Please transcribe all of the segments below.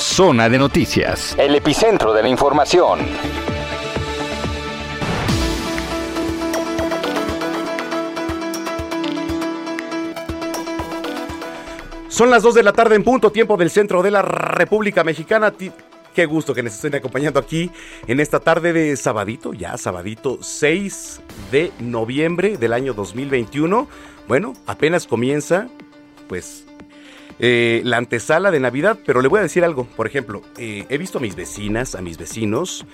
Zona de Noticias, el epicentro de la información. Son las 2 de la tarde en punto, tiempo del centro de la República Mexicana. Qué gusto que nos estén acompañando aquí en esta tarde de sabadito, ya sabadito 6 de noviembre del año 2021. Bueno, apenas comienza, pues eh, la antesala de Navidad, pero le voy a decir algo. Por ejemplo, eh, he visto a mis vecinas, a mis vecinos,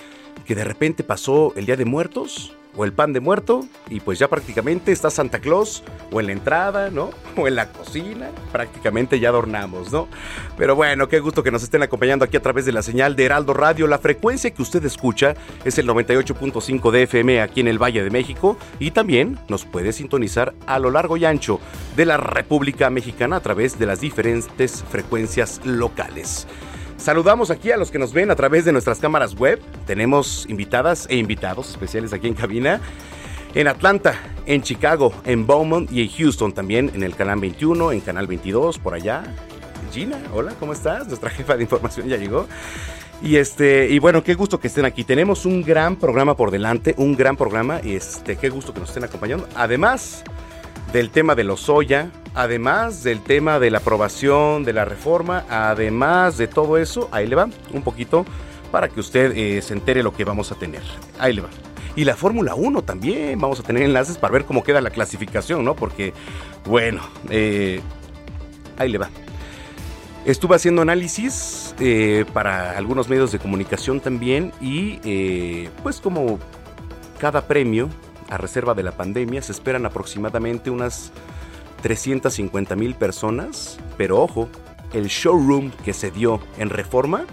que de repente pasó el Día de Muertos o el pan de muerto y pues ya prácticamente está Santa Claus o en la entrada, ¿no? O en la cocina, prácticamente ya adornamos, ¿no? Pero bueno, qué gusto que nos estén acompañando aquí a través de la señal de Heraldo Radio. La frecuencia que usted escucha es el 98.5 de FM aquí en el Valle de México y también nos puede sintonizar a lo largo y ancho de la República Mexicana a través de las diferentes frecuencias locales. Saludamos aquí a los que nos ven a través de nuestras cámaras web. Tenemos invitadas e invitados especiales aquí en cabina. En Atlanta, en Chicago, en Beaumont y en Houston también, en el canal 21, en canal 22, por allá. Gina, hola, ¿cómo estás? Nuestra jefa de información ya llegó. Y este, y bueno, qué gusto que estén aquí. Tenemos un gran programa por delante, un gran programa, y este, qué gusto que nos estén acompañando. Además del tema de los soya, además del tema de la aprobación de la reforma, además de todo eso, ahí le va un poquito para que usted eh, se entere lo que vamos a tener. Ahí le va. Y la Fórmula 1 también, vamos a tener enlaces para ver cómo queda la clasificación, ¿no? Porque, bueno, eh, ahí le va. Estuve haciendo análisis eh, para algunos medios de comunicación también y pues como cada premio a reserva de la pandemia se esperan aproximadamente unas 350 mil personas, pero ojo, el showroom que se dio en Reforma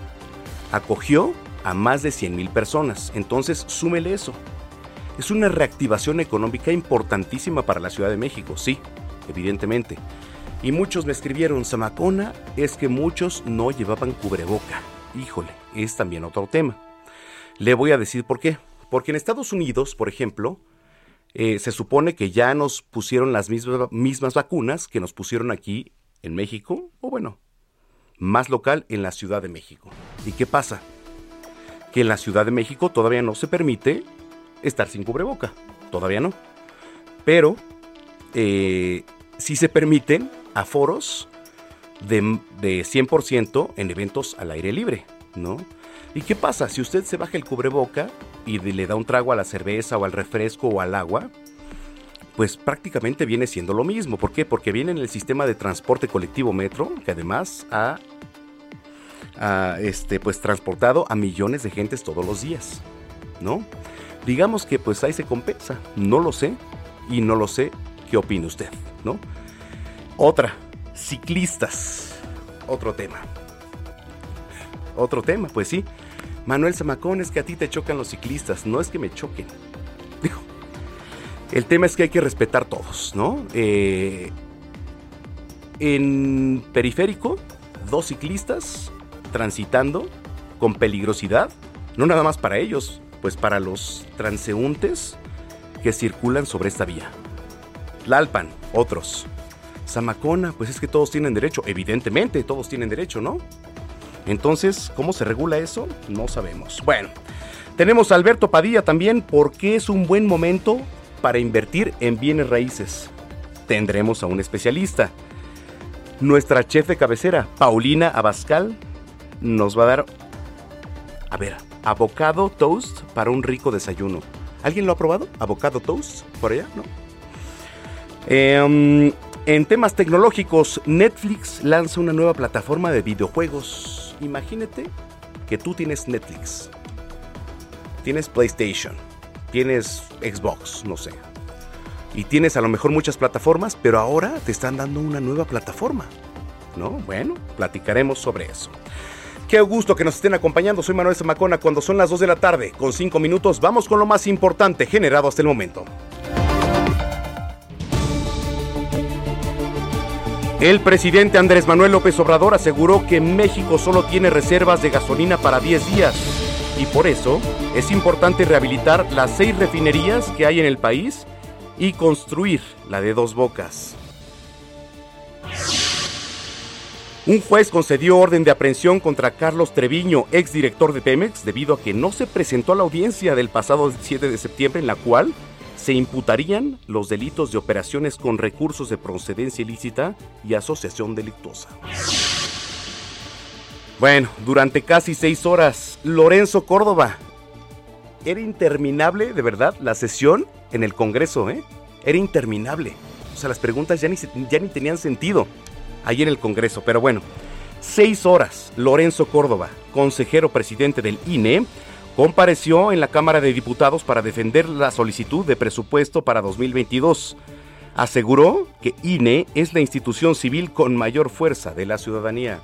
acogió a más de 100 mil personas. Entonces, súmele eso. Es una reactivación económica importantísima para la Ciudad de México, sí, evidentemente. Y muchos me escribieron, Samacona, es que muchos no llevaban cubreboca. Híjole, es también otro tema. Le voy a decir por qué. Porque en Estados Unidos, por ejemplo, eh, se supone que ya nos pusieron las mismas, mismas vacunas que nos pusieron aquí en México, o bueno, más local en la Ciudad de México. ¿Y qué pasa? Que en la Ciudad de México todavía no se permite estar sin cubreboca, todavía no. Pero eh, sí se permiten aforos de, de 100% en eventos al aire libre, ¿no? ¿Y qué pasa? Si usted se baja el cubreboca y le da un trago a la cerveza o al refresco o al agua, pues prácticamente viene siendo lo mismo. ¿Por qué? Porque viene en el sistema de transporte colectivo Metro, que además ha, este, pues, transportado a millones de gentes todos los días, ¿no? Digamos que pues ahí se compensa, no lo sé y no lo sé qué opina usted, ¿no? Otra, ciclistas, otro tema. Otro tema, pues sí, Manuel Zamacón, es que a ti te chocan los ciclistas, no es que me choquen. el tema es que hay que respetar todos, ¿no? Eh, en periférico, dos ciclistas transitando con peligrosidad, no nada más para ellos, pues para los transeúntes que circulan sobre esta vía. Lalpan, otros. Zamacona, pues es que todos tienen derecho, evidentemente todos tienen derecho, ¿no? Entonces, ¿cómo se regula eso? No sabemos. Bueno, tenemos a Alberto Padilla también, porque es un buen momento para invertir en bienes raíces. Tendremos a un especialista. Nuestra chef de cabecera, Paulina Abascal, nos va a dar, a ver, avocado toast para un rico desayuno. ¿Alguien lo ha probado? ¿Avocado toast? ¿Por allá? ¿No? Em, en temas tecnológicos, Netflix lanza una nueva plataforma de videojuegos imagínate que tú tienes Netflix, tienes PlayStation, tienes Xbox, no sé, y tienes a lo mejor muchas plataformas, pero ahora te están dando una nueva plataforma, ¿no? Bueno, platicaremos sobre eso. Qué gusto que nos estén acompañando. Soy Manuel Zamacona. Cuando son las 2 de la tarde, con 5 minutos, vamos con lo más importante generado hasta el momento. El presidente Andrés Manuel López Obrador aseguró que México solo tiene reservas de gasolina para 10 días y por eso es importante rehabilitar las seis refinerías que hay en el país y construir la de dos bocas. Un juez concedió orden de aprehensión contra Carlos Treviño, exdirector de Pemex, debido a que no se presentó a la audiencia del pasado 7 de septiembre en la cual se imputarían los delitos de operaciones con recursos de procedencia ilícita y asociación delictuosa. Bueno, durante casi seis horas, Lorenzo Córdoba. Era interminable, de verdad, la sesión en el Congreso, ¿eh? Era interminable. O sea, las preguntas ya ni, ya ni tenían sentido ahí en el Congreso. Pero bueno, seis horas, Lorenzo Córdoba, consejero presidente del INE, compareció en la Cámara de Diputados para defender la solicitud de presupuesto para 2022. Aseguró que INE es la institución civil con mayor fuerza de la ciudadanía.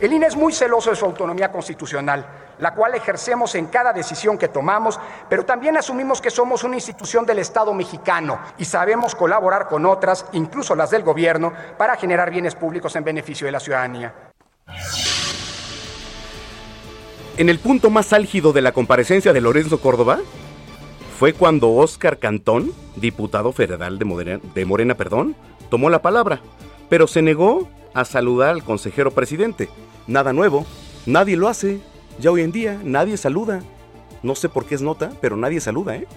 El INE es muy celoso de su autonomía constitucional, la cual ejercemos en cada decisión que tomamos, pero también asumimos que somos una institución del Estado mexicano y sabemos colaborar con otras, incluso las del gobierno, para generar bienes públicos en beneficio de la ciudadanía. En el punto más álgido de la comparecencia de Lorenzo Córdoba fue cuando Óscar Cantón, diputado federal de Morena, de Morena perdón, tomó la palabra, pero se negó a saludar al consejero presidente. Nada nuevo, nadie lo hace. Ya hoy en día nadie saluda. No sé por qué es nota, pero nadie saluda, ¿eh?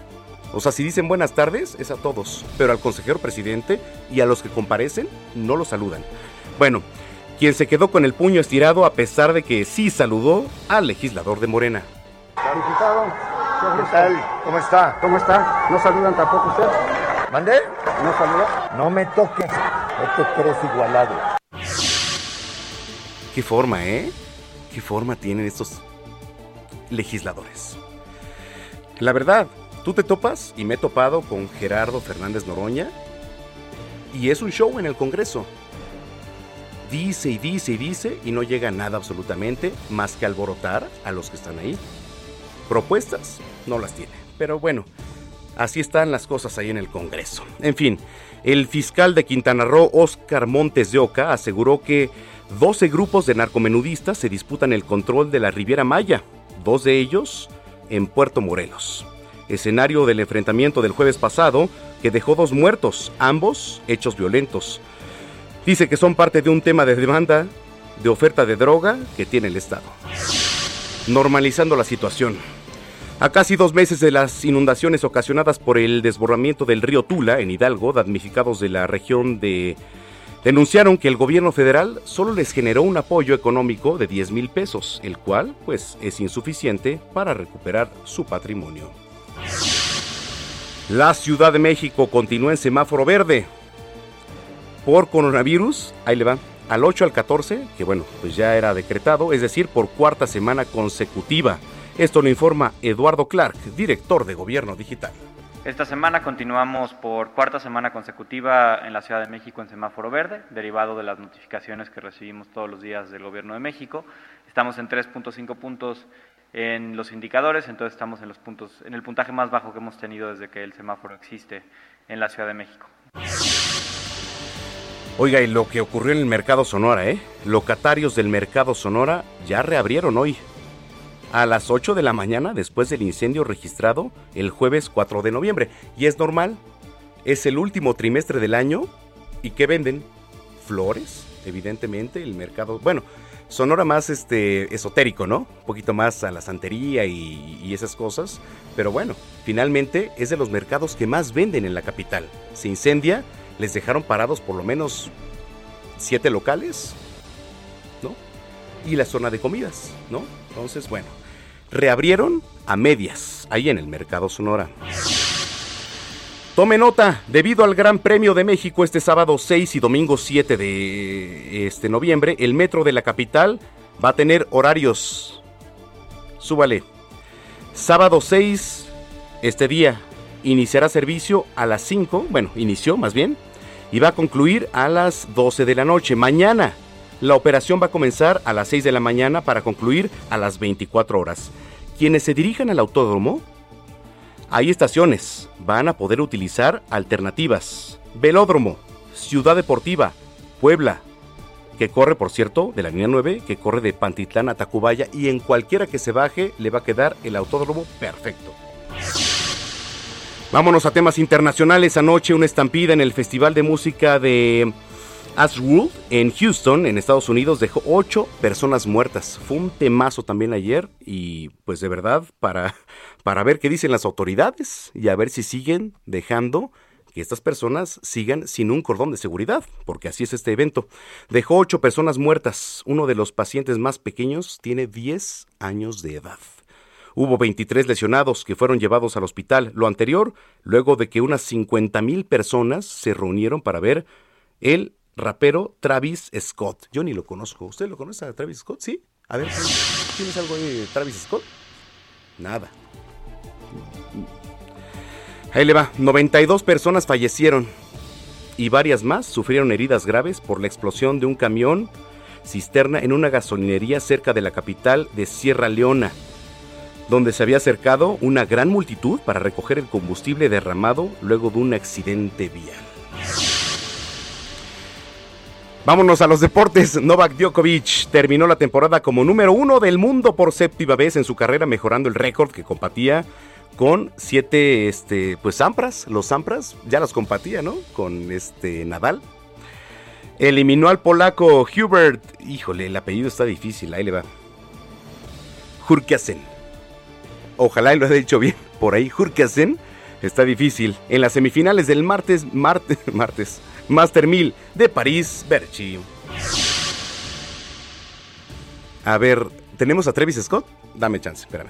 O sea, si dicen buenas tardes, es a todos, pero al consejero presidente y a los que comparecen no lo saludan. Bueno, quien se quedó con el puño estirado a pesar de que sí saludó al legislador de Morena. Diputado, ¿qué tal? ¿Cómo está? ¿Cómo está? ¿No saludan tampoco usted? ¿Mandé? ¿No saluda? No me toques, no te crees igualado. Qué forma, ¿eh? Qué forma tienen estos legisladores. La verdad, tú te topas y me he topado con Gerardo Fernández Noroña y es un show en el Congreso dice y dice y dice y no llega nada absolutamente más que alborotar a los que están ahí. Propuestas no las tiene. Pero bueno, así están las cosas ahí en el Congreso. En fin, el fiscal de Quintana Roo, Oscar Montes de Oca, aseguró que 12 grupos de narcomenudistas se disputan el control de la Riviera Maya, dos de ellos en Puerto Morelos. Escenario del enfrentamiento del jueves pasado que dejó dos muertos, ambos hechos violentos. Dice que son parte de un tema de demanda de oferta de droga que tiene el Estado. Normalizando la situación. A casi dos meses de las inundaciones ocasionadas por el desbordamiento del río Tula en Hidalgo, damnificados de la región de... denunciaron que el gobierno federal solo les generó un apoyo económico de 10 mil pesos, el cual pues es insuficiente para recuperar su patrimonio. La Ciudad de México continúa en semáforo verde, por coronavirus, ahí le va, al 8 al 14, que bueno, pues ya era decretado, es decir, por cuarta semana consecutiva. Esto lo informa Eduardo Clark, director de Gobierno Digital. Esta semana continuamos por cuarta semana consecutiva en la Ciudad de México en semáforo verde, derivado de las notificaciones que recibimos todos los días del Gobierno de México. Estamos en 3.5 puntos en los indicadores, entonces estamos en los puntos en el puntaje más bajo que hemos tenido desde que el semáforo existe en la Ciudad de México. Oiga, y lo que ocurrió en el mercado Sonora, ¿eh? Locatarios del mercado Sonora ya reabrieron hoy. A las 8 de la mañana después del incendio registrado el jueves 4 de noviembre. Y es normal, es el último trimestre del año. ¿Y qué venden? Flores, evidentemente, el mercado... Bueno, Sonora más este, esotérico, ¿no? Un poquito más a la santería y, y esas cosas. Pero bueno, finalmente es de los mercados que más venden en la capital. Se incendia les dejaron parados por lo menos siete locales, ¿no? Y la zona de comidas, ¿no? Entonces, bueno, reabrieron a medias, ahí en el Mercado Sonora. Tome nota, debido al Gran Premio de México este sábado 6 y domingo 7 de este noviembre, el metro de la capital va a tener horarios. Súbale. Sábado 6, este día, iniciará servicio a las 5, bueno, inició más bien, y va a concluir a las 12 de la noche. Mañana, La operación va a comenzar a las 6 de la mañana para concluir a las 24 horas. Quienes se dirijan al autódromo, hay estaciones, van a poder utilizar alternativas. Velódromo, Ciudad Deportiva, Puebla, que corre, por cierto, de la línea 9, que corre de Pantitlán a Tacubaya y en cualquiera que se baje le va a quedar el autódromo perfecto. Vámonos a temas internacionales. Anoche una estampida en el Festival de Música de Ashwood en Houston, en Estados Unidos, dejó ocho personas muertas. Fue un temazo también ayer y pues de verdad para, para ver qué dicen las autoridades y a ver si siguen dejando que estas personas sigan sin un cordón de seguridad, porque así es este evento. Dejó ocho personas muertas. Uno de los pacientes más pequeños tiene 10 años de edad. Hubo 23 lesionados que fueron llevados al hospital. Lo anterior, luego de que unas 50 mil personas se reunieron para ver el rapero Travis Scott. Yo ni lo conozco. ¿Usted lo conoce a Travis Scott? Sí. A ver, ¿tienes algo de Travis Scott? Nada. Ahí le va. 92 personas fallecieron y varias más sufrieron heridas graves por la explosión de un camión cisterna en una gasolinería cerca de la capital de Sierra Leona, donde se había acercado una gran multitud para recoger el combustible derramado luego de un accidente vial. Vámonos a los deportes. Novak Djokovic terminó la temporada como número uno del mundo por séptima vez en su carrera, mejorando el récord que compartía con siete, este, pues Sampras, los Sampras, ya los compartía, ¿no? Con este Nadal. Eliminó al polaco Hubert, híjole, el apellido está difícil, ahí le va. Hurkasen. Ojalá lo haya dicho bien, por ahí Hurkasen está difícil. En las semifinales del martes, martes, martes, Master 1000 de París, Berchi. A ver, ¿tenemos a Travis Scott? Dame chance, espérame.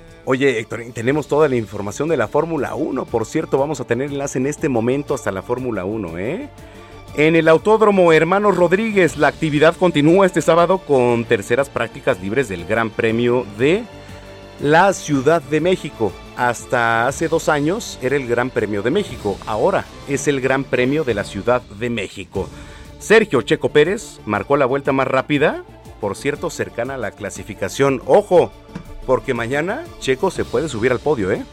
oye Héctor, tenemos toda la información de la Fórmula 1. Por cierto, vamos a tener enlace en este momento hasta la Fórmula 1, ¿eh? En el Autódromo Hermanos Rodríguez, la actividad continúa este sábado con terceras prácticas libres del Gran Premio de la Ciudad de México. Hasta hace dos años era el Gran Premio de México, ahora es el Gran Premio de la Ciudad de México. Sergio Checo Pérez marcó la vuelta más rápida, por cierto, cercana a la clasificación. Ojo, porque mañana Checo se puede subir al podio, ¿eh?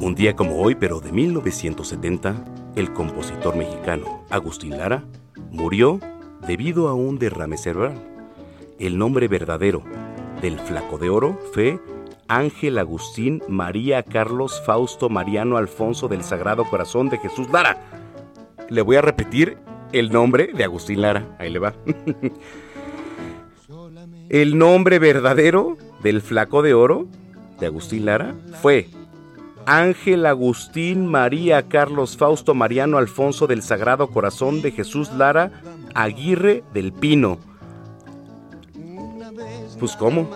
Un día como hoy, pero de 1970, el compositor mexicano Agustín Lara murió debido a un derrame cerebral. El nombre verdadero del flaco de oro fue Ángel Agustín María Carlos Fausto Mariano Alfonso del Sagrado Corazón de Jesús Lara. Le voy a repetir el nombre de Agustín Lara. Ahí le va. el nombre verdadero del flaco de oro de Agustín Lara fue Ángel Agustín María Carlos Fausto Mariano Alfonso del Sagrado Corazón de Jesús Lara Aguirre del Pino. Pues cómo,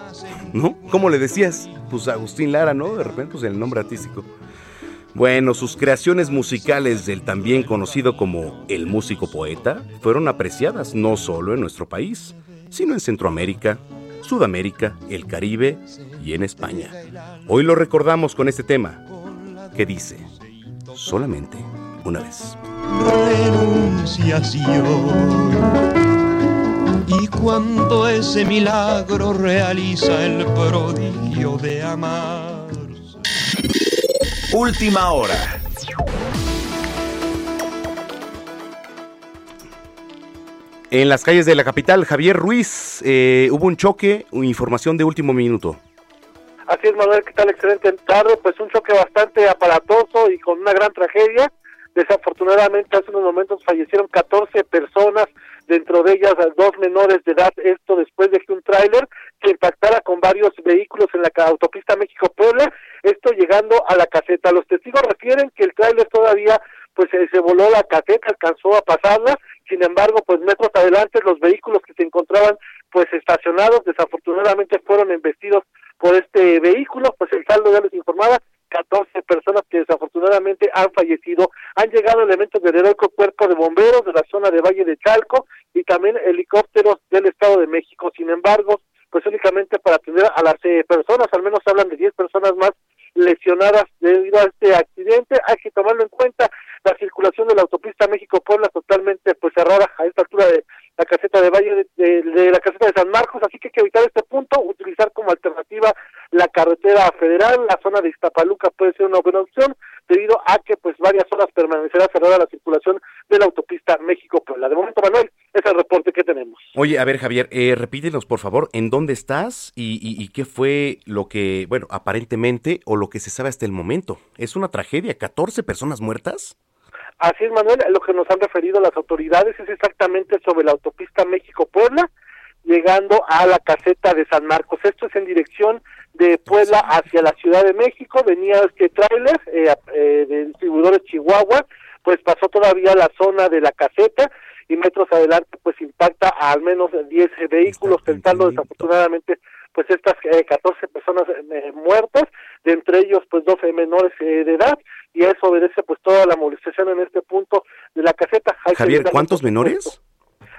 ¿no? ¿Cómo le decías? Pues Agustín Lara, ¿no? De repente, pues el nombre artístico. Bueno, sus creaciones musicales del también conocido como el músico poeta fueron apreciadas no solo en nuestro país, sino en Centroamérica, Sudamérica, el Caribe y en España. Hoy lo recordamos con este tema que dice, solamente una vez. Renunciación. Y cuando ese milagro realiza el prodigio de amar. Última hora. En las calles de la capital, Javier Ruiz, eh, hubo un choque, información de último minuto. Así es, Manuel, ¿qué tal? Excelente tarde. Pues un choque bastante aparatoso y con una gran tragedia. Desafortunadamente, hace unos momentos fallecieron 14 personas, dentro de ellas dos menores de edad. Esto después de que un tráiler se impactara con varios vehículos en la autopista México-Puebla. Esto llegando a la caseta. Los testigos refieren que el tráiler todavía pues se voló la caseta, alcanzó a pasarla. Sin embargo, pues metros adelante los vehículos que se encontraban pues estacionados desafortunadamente fueron embestidos por este vehículo, pues el saldo ya les informaba, 14 personas que desafortunadamente han fallecido. Han llegado elementos del heroico cuerpo de bomberos de la zona de Valle de Chalco y también helicópteros del Estado de México. Sin embargo, pues únicamente para atender a las eh, personas, al menos hablan de 10 personas más lesionadas debido a este accidente. Hay que tomarlo en cuenta. La circulación de la autopista México-Puebla totalmente pues cerrada a esta altura de la caseta de Valle de, de, la caseta de San Marcos, así que hay que evitar este punto, utilizar como alternativa la carretera federal, la zona de Iztapaluca puede ser una buena opción, debido a que pues varias horas permanecerá cerrada la circulación de la autopista México-Puebla. De momento, Manuel, es el reporte que tenemos. Oye, a ver, Javier, eh, repítenos, por favor, ¿en dónde estás y, y, y qué fue lo que, bueno, aparentemente, o lo que se sabe hasta el momento? ¿Es una tragedia? ¿14 personas muertas? Así es, Manuel, lo que nos han referido las autoridades es exactamente sobre la autopista México-Puebla, llegando a la caseta de San Marcos. Esto es en dirección de Puebla hacia la Ciudad de México. Venía este tráiler eh, eh, de distribuidores Chihuahua, pues pasó todavía la zona de la caseta y metros adelante pues impacta a al menos 10 vehículos, tentando desafortunadamente pues estas eh, 14 personas eh, muertas, de entre ellos pues 12 menores eh, de edad, y a eso obedece pues toda la movilización en este punto de la caseta. Hay Javier, ¿cuántos menores?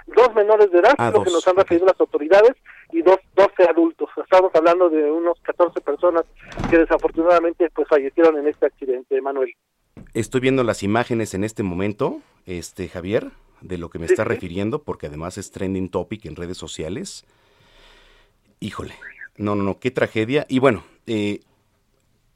Dos menores de edad, ah, lo que nos han referido las autoridades, y dos, 12 adultos. Estamos hablando de unos 14 personas que desafortunadamente pues fallecieron en este accidente, Manuel. Estoy viendo las imágenes en este momento, este Javier, de lo que me sí, está sí. refiriendo, porque además es trending topic en redes sociales. Híjole, no, no, no, qué tragedia. Y bueno, eh,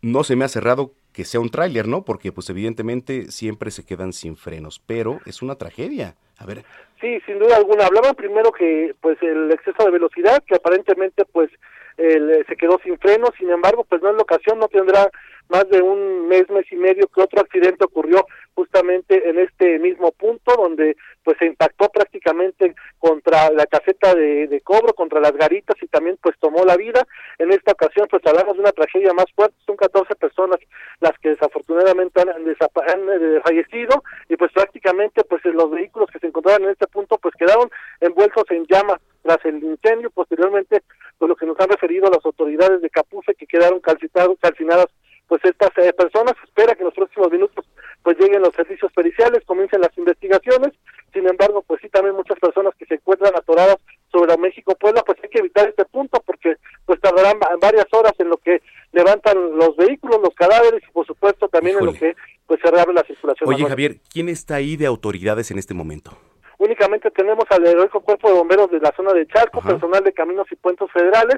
no se me ha cerrado que sea un tráiler, ¿no? Porque pues evidentemente siempre se quedan sin frenos, pero es una tragedia. A ver. Sí, sin duda alguna. Hablaban primero que pues el exceso de velocidad, que aparentemente pues el, se quedó sin frenos, sin embargo pues no es la ocasión, no tendrá más de un mes, mes y medio que otro accidente ocurrió justamente en este mismo punto donde pues se impactó prácticamente contra la caseta de, cobro, contra las garitas y también pues tomó la vida. En esta ocasión pues hablamos de una tragedia más fuerte, son 14 personas las que desafortunadamente han, han, eh, fallecido y pues prácticamente pues los vehículos que se encontraban en este punto pues quedaron envueltos en llamas tras el incendio, posteriormente pues lo que nos han referido las autoridades de Capufe que quedaron calcinadas pues estas eh, personas espera que en los próximos minutos pues lleguen los servicios periciales, comiencen las investigaciones, sin embargo pues sí también muchas personas que se encuentran atoradas sobre México Puebla pues hay que evitar este punto porque pues tardarán varias horas en lo que levantan los vehículos, los cadáveres y por supuesto también Híjole. en lo que pues se reabre la circulación. Oye Javier, ¿quién está ahí de autoridades en este momento? Únicamente tenemos al heroico cuerpo de bomberos de la zona de Charco, Ajá. personal de caminos y puentes federales,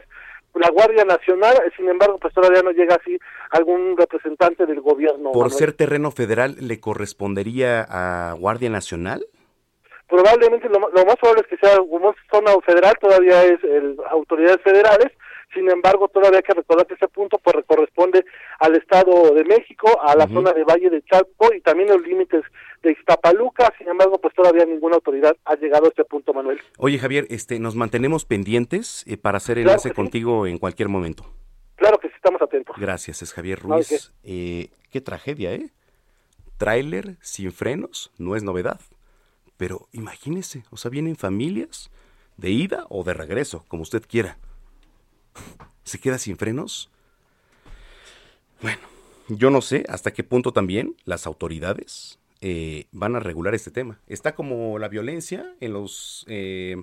la Guardia Nacional, sin embargo, pues todavía no llega así algún representante del gobierno. ¿Por Manuel. ser terreno federal le correspondería a Guardia Nacional? Probablemente lo, lo más probable es que sea como zona federal, todavía es el, autoridades federales, sin embargo, todavía hay que recordar que ese punto pues corresponde al Estado de México, a la uh -huh. zona de Valle de Chalco y también los límites de Iztapaluca, sin embargo, pues todavía ninguna autoridad ha llegado a este punto, Manuel. Oye, Javier, este, nos mantenemos pendientes eh, para hacer enlace claro contigo sí. en cualquier momento. Claro que sí, estamos atentos. Gracias, es Javier Ruiz. Eh, qué tragedia, ¿eh? Tráiler sin frenos, no es novedad. Pero imagínese, o sea, vienen familias de ida o de regreso, como usted quiera. ¿Se queda sin frenos? Bueno, yo no sé hasta qué punto también las autoridades eh, van a regular este tema. Está como la violencia en los eh,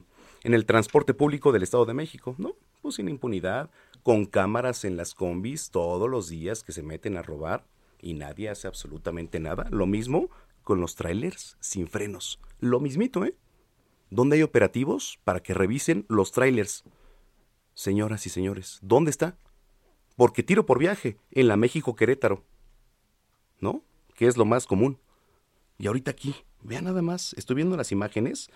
en el transporte público del Estado de México, ¿no? Pues sin impunidad, con cámaras en las combis todos los días que se meten a robar y nadie hace absolutamente nada. Lo mismo con los trailers sin frenos. Lo mismito, ¿eh? ¿Dónde hay operativos para que revisen los trailers? Señoras y señores, ¿dónde está? Porque tiro por viaje en la México Querétaro. ¿No? Que es lo más común. Y ahorita aquí, vea nada más, estoy viendo las imágenes.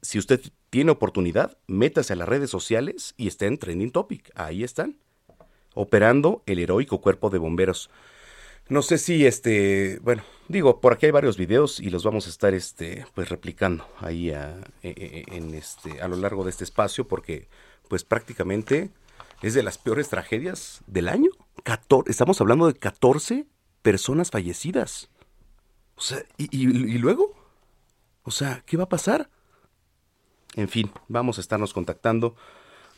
Si usted tiene oportunidad, métase a las redes sociales y está en Trending Topic. Ahí están. operando el heroico cuerpo de bomberos. No sé si este, bueno, digo, por aquí hay varios videos y los vamos a estar este, pues replicando ahí a, e, e, en este, a lo largo de este espacio porque pues prácticamente es de las peores tragedias del año. estamos hablando de 14 personas fallecidas. O sea, ¿y, y luego? O sea, ¿qué va a pasar? En fin, vamos a estarnos contactando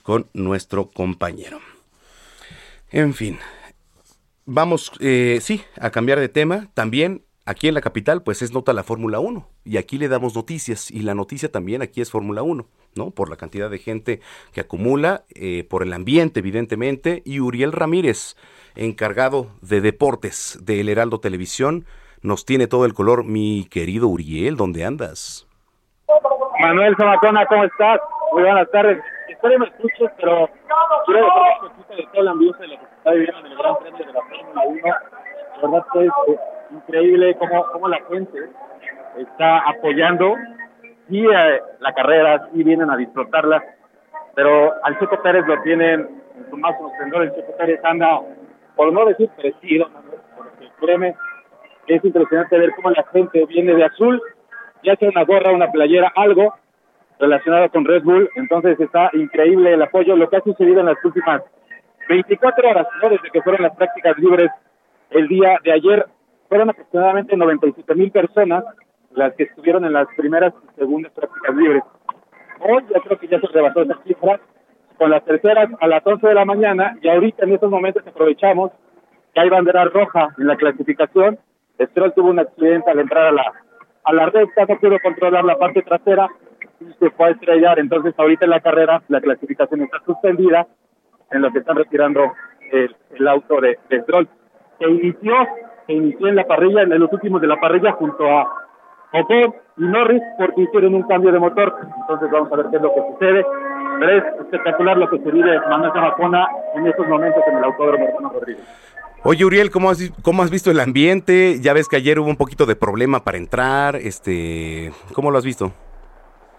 con nuestro compañero. En fin, vamos, eh, sí, a cambiar de tema. También aquí en la capital, pues es nota la Fórmula 1. Y aquí le damos noticias. Y la noticia también aquí es Fórmula 1, ¿no? Por la cantidad de gente que acumula, eh, por el ambiente, evidentemente. Y Uriel Ramírez, encargado de deportes del Heraldo Televisión, nos tiene todo el color. Mi querido Uriel, ¿dónde andas? Manuel Zamacona, ¿cómo estás? Muy buenas tardes. Espero me escuches, pero quiero dejar de todo el ambiente que está viviendo en el Gran Premio de la Fórmula 1. La verdad que es eh, increíble cómo, cómo la gente está apoyando y eh, la carrera, sí vienen a disfrutarla, pero al Checo Pérez lo tienen en su máximo esplendor. El Checo Pérez anda, por no decir presido, porque créeme, es impresionante ver cómo la gente viene de azul ya sea una gorra, una playera, algo relacionado con Red Bull. Entonces está increíble el apoyo, lo que ha sucedido en las últimas 24 horas, desde que fueron las prácticas libres el día de ayer. Fueron aproximadamente 97 mil personas las que estuvieron en las primeras y segundas prácticas libres. Hoy ya creo que ya se rebasó esa cifra con las terceras a las 11 de la mañana y ahorita en estos momentos aprovechamos que hay bandera roja en la clasificación. Stroll tuvo un accidente al entrar a la a la recta, no pudo controlar la parte trasera y se fue a estrellar. Entonces, ahorita en la carrera, la clasificación está suspendida en lo que están retirando el, auto de, de Stroll. Se inició, se inició en la parrilla, en los últimos de la parrilla, junto a Ocon y Norris, porque hicieron un cambio de motor. Entonces, vamos a ver qué es lo que sucede. Pero es espectacular lo que se vive Manuel Zamacona en estos momentos en el autódromo Hermano Rodríguez. Oye, Uriel, ¿cómo has, ¿cómo has visto el ambiente? Ya ves que ayer hubo un poquito de problema para entrar. este ¿Cómo lo has visto?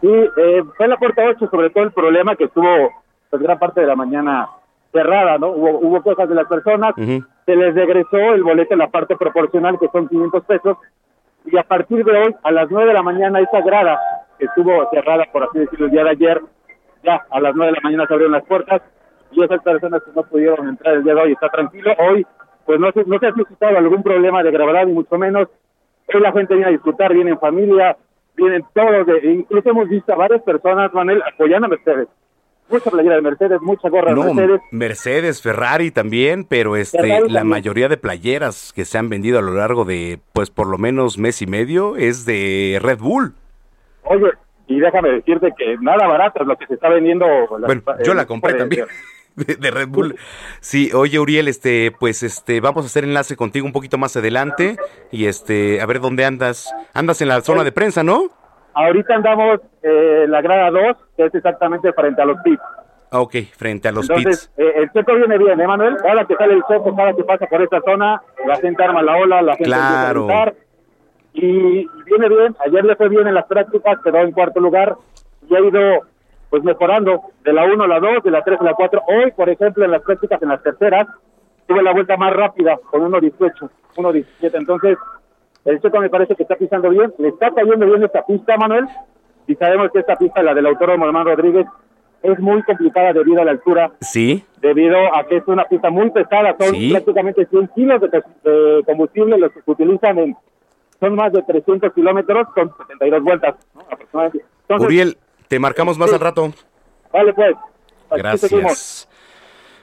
Sí, eh, fue en la puerta 8, sobre todo el problema que estuvo pues, gran parte de la mañana cerrada, ¿no? Hubo, hubo cosas de las personas, se les regresó el boleto en la parte proporcional, que son 500 pesos, y a partir de hoy, a las 9 de la mañana, esa grada que estuvo cerrada, por así decirlo, el día de ayer, ya a las 9 de la mañana se abrieron las puertas, y esas personas que no pudieron entrar el día de hoy está tranquilo. Hoy pues no se, no se ha suscitado algún problema de gravedad, ni mucho menos. Hoy la gente viene a disfrutar, viene en familia, vienen todos, de, incluso hemos visto a varias personas, Manuel, apoyando a Mercedes. Mucha playera de Mercedes, mucha gorra de Mercedes. Mercedes, Ferrari también, pero este, la mayoría de playeras que se han vendido a lo largo de, pues por lo menos mes y medio, es de Red Bull. Oye, y déjame decirte que nada barato es lo que se está vendiendo. bueno, yo la compré también. de, Red Bull. Sí, oye Uriel, este, pues este, vamos a hacer enlace contigo un poquito más adelante y este, a ver dónde andas. Andas en la zona de prensa, ¿no? Ahorita andamos eh, la grada 2, que es exactamente frente a los pits. Ah, ok, frente a los Entonces, Eh, el checo viene bien, ¿eh, Manuel? Cada que sale el checo, cada que pasa por esta zona, la gente arma la ola, la gente claro. empieza a y viene bien. Ayer le fue bien en las prácticas, quedó en cuarto lugar y ha ido pues mejorando de la 1 a la 2, de la 3 a la 4. Hoy, por ejemplo, en las prácticas, en las terceras, tuve la vuelta más rápida con 1.18, 1.17. Entonces, el Checo me parece que está pisando bien, le está cayendo bien esta pista, Manuel, y sabemos que esta pista, la del autónomo Hermano Rodríguez, es muy complicada debido a la altura. Sí. Debido a que es una pista muy pesada, son prácticamente 100 kilos de, combustible los que se utilizan en. Son más de 300 kilómetros con 72 vueltas, aproximadamente. Uriel, te marcamos más al rato. Vale, pues. Gracias.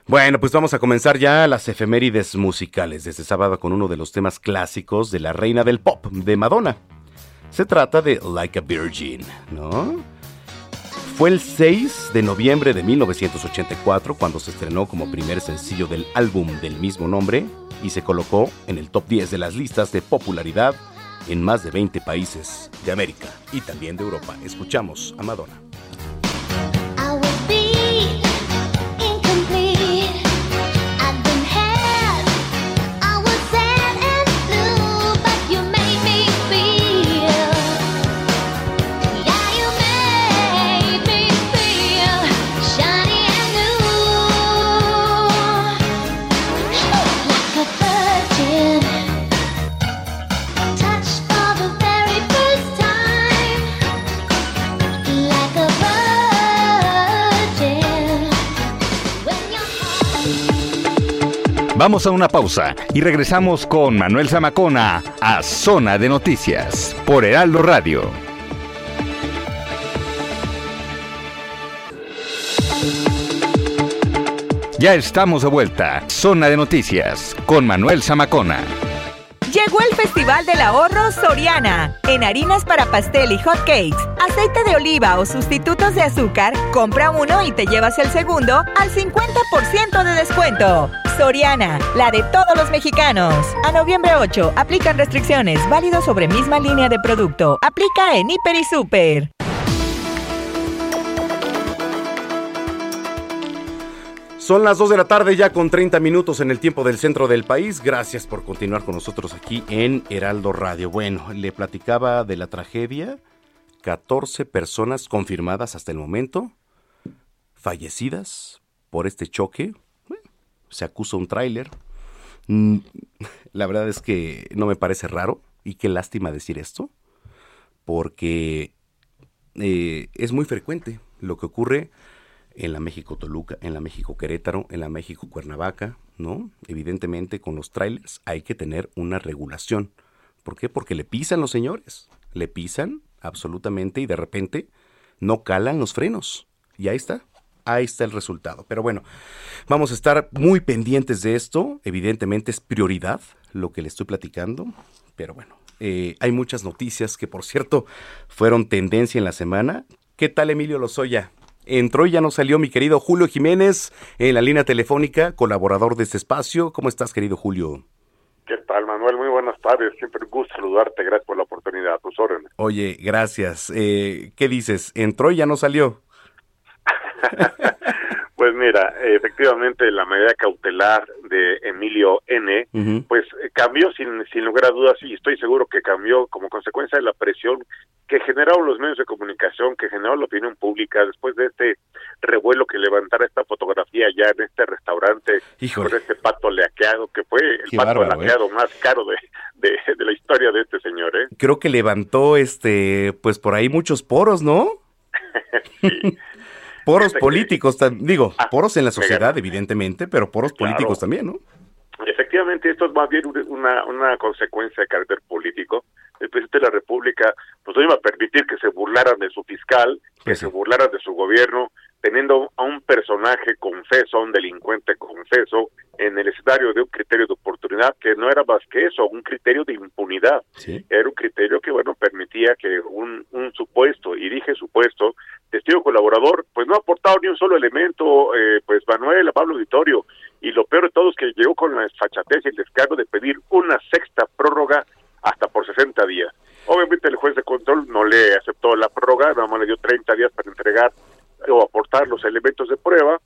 Bueno, pues vamos a comenzar ya las efemérides musicales desde sábado con uno de los temas clásicos de la reina del pop, de Madonna. Se trata de Like a Virgin, ¿no? Fue el 6 de noviembre de 1984 cuando se estrenó como primer sencillo del álbum del mismo nombre y se colocó en el top 10 de las listas de popularidad en más de 20 países de América y también de Europa. Escuchamos a Madonna. Vamos a una pausa y regresamos con Manuel Zamacona a Zona de Noticias por Heraldo Radio. Ya estamos de vuelta. Zona de Noticias con Manuel Zamacona. Llegó el Festival del Ahorro Soriana. En harinas para pastel y hot cakes, aceite de oliva o sustitutos de azúcar, compra uno y te llevas el segundo al 50% de descuento. Soriana, la de todos los mexicanos. A noviembre 8, aplican restricciones, válido sobre misma línea de producto. Aplica en Hiper y Super. Son las 2 de la tarde ya con 30 minutos en el tiempo del centro del país. Gracias por continuar con nosotros aquí en Heraldo Radio. Bueno, le platicaba de la tragedia. 14 personas confirmadas hasta el momento, fallecidas por este choque. Se acusa un tráiler. Mm, la verdad es que no me parece raro y qué lástima decir esto, porque eh, es muy frecuente lo que ocurre en la México Toluca, en la México Querétaro, en la México Cuernavaca, ¿no? Evidentemente con los trailers hay que tener una regulación. ¿Por qué? Porque le pisan los señores, le pisan absolutamente y de repente no calan los frenos. Y ahí está, ahí está el resultado. Pero bueno, vamos a estar muy pendientes de esto. Evidentemente es prioridad lo que le estoy platicando. Pero bueno, eh, hay muchas noticias que por cierto fueron tendencia en la semana. ¿Qué tal Emilio Lozoya? Entró y ya no salió mi querido Julio Jiménez en la línea telefónica, colaborador de este espacio. ¿Cómo estás, querido Julio? ¿Qué tal, Manuel? Muy buenas tardes. Siempre un gusto saludarte. Gracias por la oportunidad. A tus órdenes. Oye, gracias. Eh, ¿Qué dices? ¿Entró y ya no salió? Pues mira, efectivamente la medida cautelar de Emilio N, pues eh, cambió sin, sin lugar a dudas y estoy seguro que cambió como consecuencia de la presión que generaron los medios de comunicación, que generó la opinión pública después de este revuelo que levantara esta fotografía ya en este restaurante con este pato leaqueado, que fue el pato bárbaro, leaqueado más caro de, de, de la historia de este señor, ¿eh? Creo que levantó, este, pues por ahí muchos poros, ¿no? Poros que- políticos, digo, Ah, poros en la sociedad, evidentemente, pero poros Claro. políticos también, ¿no? Efectivamente, esto es más bien un- una, una consecuencia de carácter político. El presidente de la República pues no iba a permitir que se burlaran de su fiscal, que se burlaran de su gobierno, teniendo a un personaje confeso, a un delincuente confeso, en el escenario de un criterio de oportunidad que no era más que eso, un criterio de impunidad. Era un criterio que, bueno, permitía que un, un supuesto, y dije supuesto, testigo colaborador, pues no ha aportado ni un solo elemento, eh, pues Manuel, Pablo Auditorio, y lo peor de todo es que llegó con la desfachatez y el descargo de pedir una sexta prórroga hasta por 60 días. Obviamente el juez de control no le aceptó la prórroga, nada más le dio 30 días para entregar o aportar los elementos de prueba,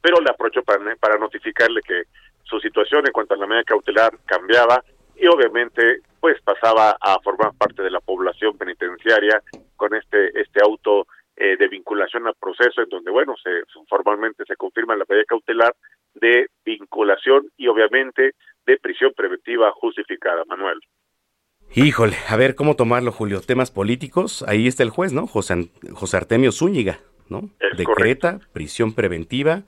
pero le aprovechó para, para notificarle que su situación en cuanto a la medida cautelar cambiaba y obviamente pues pasaba a formar parte de la población penitenciaria con este este auto eh, de vinculación al proceso en donde bueno se formalmente se confirma la medida cautelar de vinculación y obviamente de prisión preventiva justificada Manuel Híjole, a ver cómo tomarlo, Julio. Temas políticos, ahí está el juez, ¿no? José, José Artemio Zúñiga, ¿no? Es Decreta prisión preventiva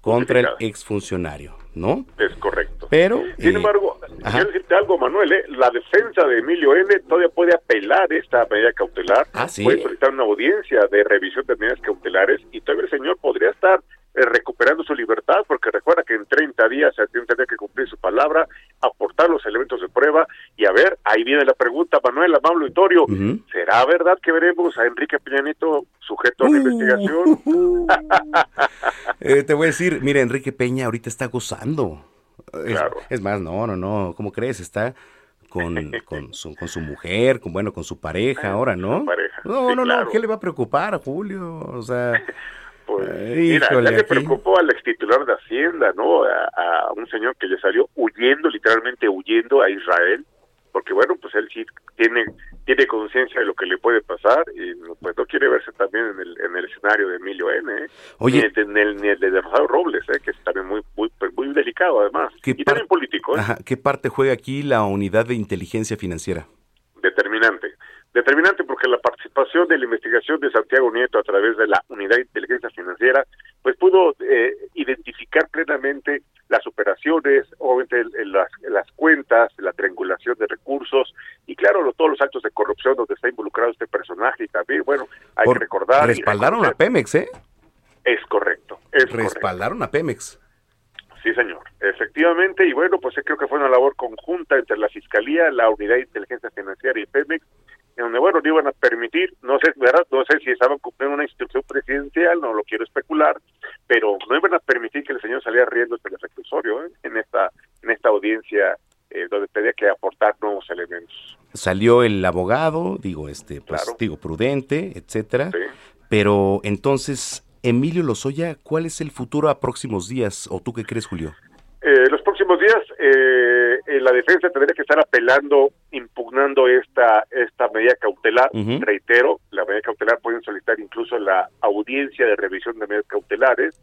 contra el exfuncionario, ¿no? es correcto Pero, Sin eh, embargo, quiero decirte algo, Manuel, ¿eh? la defensa de Emilio N todavía puede apelar esta medida cautelar, Ah, ¿sí? puede solicitar una audiencia de revisión de medidas cautelares y todavía el señor podría estar eh, recuperando su libertad, porque recuerda que en 30 días se tendría que cumplir su palabra, aportar los elementos de prueba y a ver, ahí viene la pregunta, Manuel Amable Vitorio, Ujú. ¿será verdad que veremos a Enrique Peña Nieto sujeto a una investigación? Eh, te voy a decir, mira, Enrique Peña ahorita está gozando. Es, Claro. es más, no, no, no, ¿cómo crees? Está con, con, su, con su mujer, con, bueno, con su pareja ahora, ¿no? pareja, No, sí, no, no. ¿qué le va a preocupar a Julio? O sea, Pues, Ay, mira, ya le preocupó al ex titular de Hacienda, ¿no? A, a un señor que ya salió huyendo, literalmente huyendo a Israel, porque bueno, pues él sí tiene tiene conciencia de lo que le puede pasar y pues no quiere verse también en el, en el escenario de Emilio N. ¿eh? Oye. Ni el, de- ni el- ni el de Rosario Robles, ¿eh? que es también muy muy muy delicado además. ¿Qué Y también político, ¿eh? ajá, ¿qué parte juega aquí la unidad de inteligencia financiera? determinante. Determinante porque la participación de la investigación de Santiago Nieto a través de la Unidad de Inteligencia Financiera, pues pudo eh, identificar plenamente las operaciones, obviamente el- el- las, las cuentas, la triangulación de recursos y claro, lo- todos los actos de corrupción donde está involucrado este personaje y también, bueno, hay Por- que recordar. respaldaron a Pemex, ¿eh? Es correcto, es correcto. Respaldaron a Pemex. Sí, señor. Efectivamente, y bueno, pues creo que fue una labor conjunta entre la Fiscalía, la Unidad de Inteligencia Financiera y Pemex, en donde, bueno, no iban a permitir, no sé, ¿verdad? No sé si estaban cumpliendo una instrucción presidencial, no lo quiero especular, pero no iban a permitir que el señor saliera riendo del reclusorio ¿eh? en esta en esta audiencia eh, donde tenía que aportar nuevos elementos. Salió el abogado, digo, este, pues, Claro. digo, prudente, etcétera. Pero entonces, Emilio Lozoya, ¿cuál es el futuro a próximos días? ¿O tú qué crees, Julio? Eh, los próximos días eh, la defensa tendría que estar apelando, impugnando esta esta medida cautelar. Reitero, la medida cautelar pueden solicitar incluso la audiencia de revisión de medidas cautelares,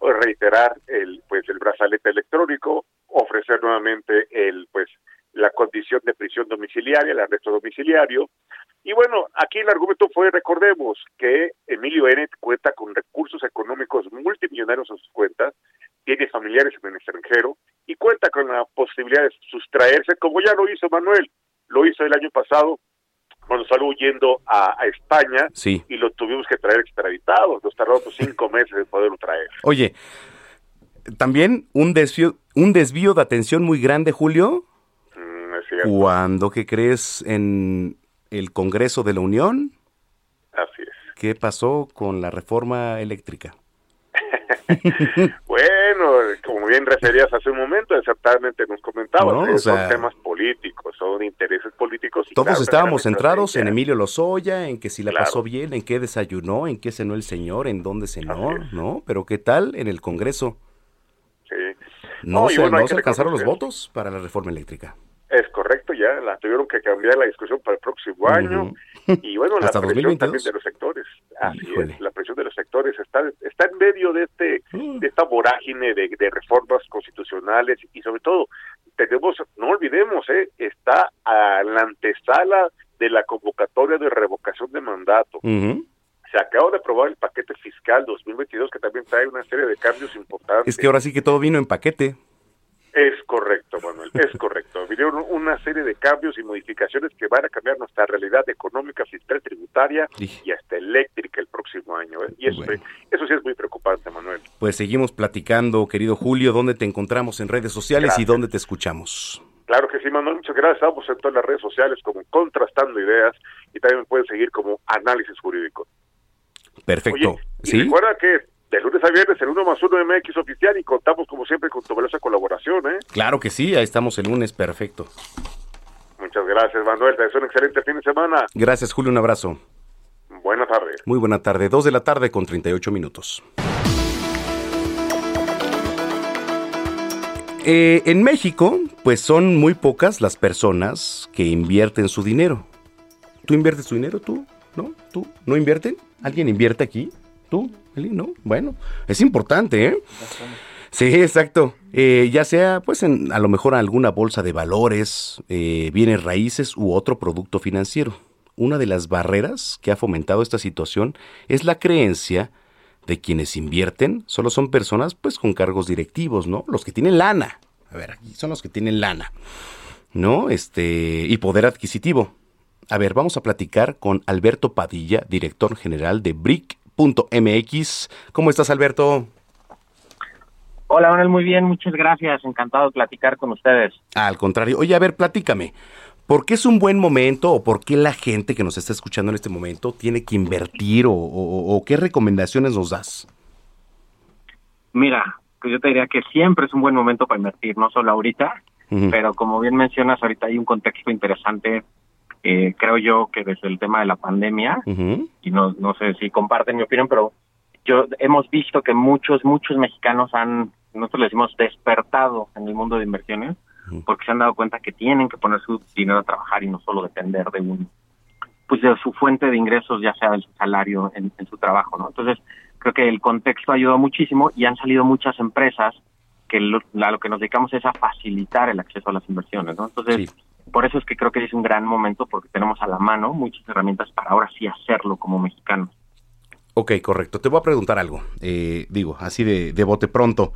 o reiterar el pues el brazalete electrónico, ofrecer nuevamente el pues la condición de prisión domiciliaria, el arresto domiciliario. Y bueno, aquí el argumento fue, recordemos, que Emilio Enet cuenta con recursos económicos multimillonarios en sus cuentas, tiene familiares en el extranjero y cuenta con la posibilidad de sustraerse, como ya lo hizo Manuel, lo hizo el año pasado cuando salió huyendo a, a España Sí. y lo tuvimos que traer extraditado, nos tardamos cinco meses en poderlo traer. Oye, también un desvío, un desvío de atención muy grande, Julio, Mm, cuando, ¿qué crees? En el Congreso de la Unión, así es. ¿qué pasó con la reforma eléctrica? Bueno, como bien referías hace un momento, exactamente nos comentabas, No, eh, o son sea- temas políticos, son intereses políticos. y Todos claro, estábamos centrados en. Emilio Lozoya, en que si la Claro. pasó bien, en qué desayunó, en qué cenó el señor, en dónde cenó, ¿no? Pero ¿qué tal en el Congreso? Sí. No, No, se, bueno, no se alcanzaron los votos para la reforma eléctrica. Ya la tuvieron que cambiar la discusión para el próximo año. Y bueno, la presión 2022. también de los sectores. Así Híjole. es, la presión de los sectores está, está en medio de este de esta vorágine de, de reformas constitucionales y sobre todo tenemos, no olvidemos, eh, está a la antesala de la convocatoria de revocación de mandato. Se acaba de aprobar el paquete fiscal 2022 que también trae una serie de cambios importantes. Es que ahora sí que todo vino en paquete. Es correcto, Manuel, es correcto. Vinieron una serie de cambios y modificaciones que van a cambiar nuestra realidad económica, fiscal, tributaria y hasta eléctrica el próximo año. ¿eh? Y eso, eso sí es muy preocupante, Manuel. Pues seguimos platicando, querido Julio, ¿dónde te encontramos en redes sociales y dónde te escuchamos? Claro que sí, Manuel, muchas gracias. Estamos en todas las redes sociales como Contrastando Ideas y también me pueden seguir como Análisis Jurídico. Perfecto. Oye, y ¿Sí? recuerda que de lunes a viernes el 1 más 1 MX oficial y contamos como siempre con tu valiosa colaboración. ¿eh? Claro que sí, ahí estamos el lunes, perfecto. Muchas gracias, Manuel. Te deseo un excelente fin de semana. Gracias, Julio, un abrazo. Buenas tardes. Muy buena tarde, 2 de la tarde con 38 minutos. Eh, en México, pues son muy pocas las personas que invierten su dinero. ¿Tú inviertes tu dinero? ¿Tú? ¿No? ¿Tú? ¿No invierten? ¿Alguien invierte aquí? ¿Tú? Eli? ¿No? Bueno, es importante, ¿eh? Sí, exacto. Eh, ya sea, pues, en, a lo mejor alguna bolsa de valores, eh, bienes raíces u otro producto financiero. Una de las barreras que ha fomentado esta situación es la creencia de quienes invierten solo son personas, pues, con cargos directivos, ¿no? Los que tienen lana. A ver, aquí son los que tienen lana, ¿no? Este, y poder adquisitivo. A ver, vamos a platicar con Alberto Padilla, director general de Brick.mx. ¿Cómo estás, Alberto? Hola, Manuel, muy bien, muchas gracias. Encantado de platicar con ustedes. Al contrario. Oye, a ver, platícame. ¿Por qué es un buen momento o por qué la gente que nos está escuchando en este momento tiene que invertir o, o- o qué recomendaciones nos das? Mira, pues yo te diría que siempre es un buen momento para invertir, no solo ahorita, pero como bien mencionas, ahorita hay un contexto interesante, eh, creo yo, que desde el tema de la pandemia, y no, no sé si comparten mi opinión, pero yo hemos visto que muchos, muchos mexicanos han, nosotros le decimos, despertado en el mundo de inversiones, porque se han dado cuenta que tienen que poner su dinero a trabajar y no solo depender de un, pues de su fuente de ingresos, ya sea de su salario en, en su trabajo, ¿no? Entonces, creo que el contexto ayudó muchísimo y han salido muchas empresas que lo, a lo que nos dedicamos es a facilitar el acceso a las inversiones, ¿no? Entonces, por eso es que creo que es un gran momento porque tenemos a la mano muchas herramientas para ahora sí hacerlo como mexicanos. Ok, correcto. Te voy a preguntar algo. Eh, digo, así de, de bote pronto.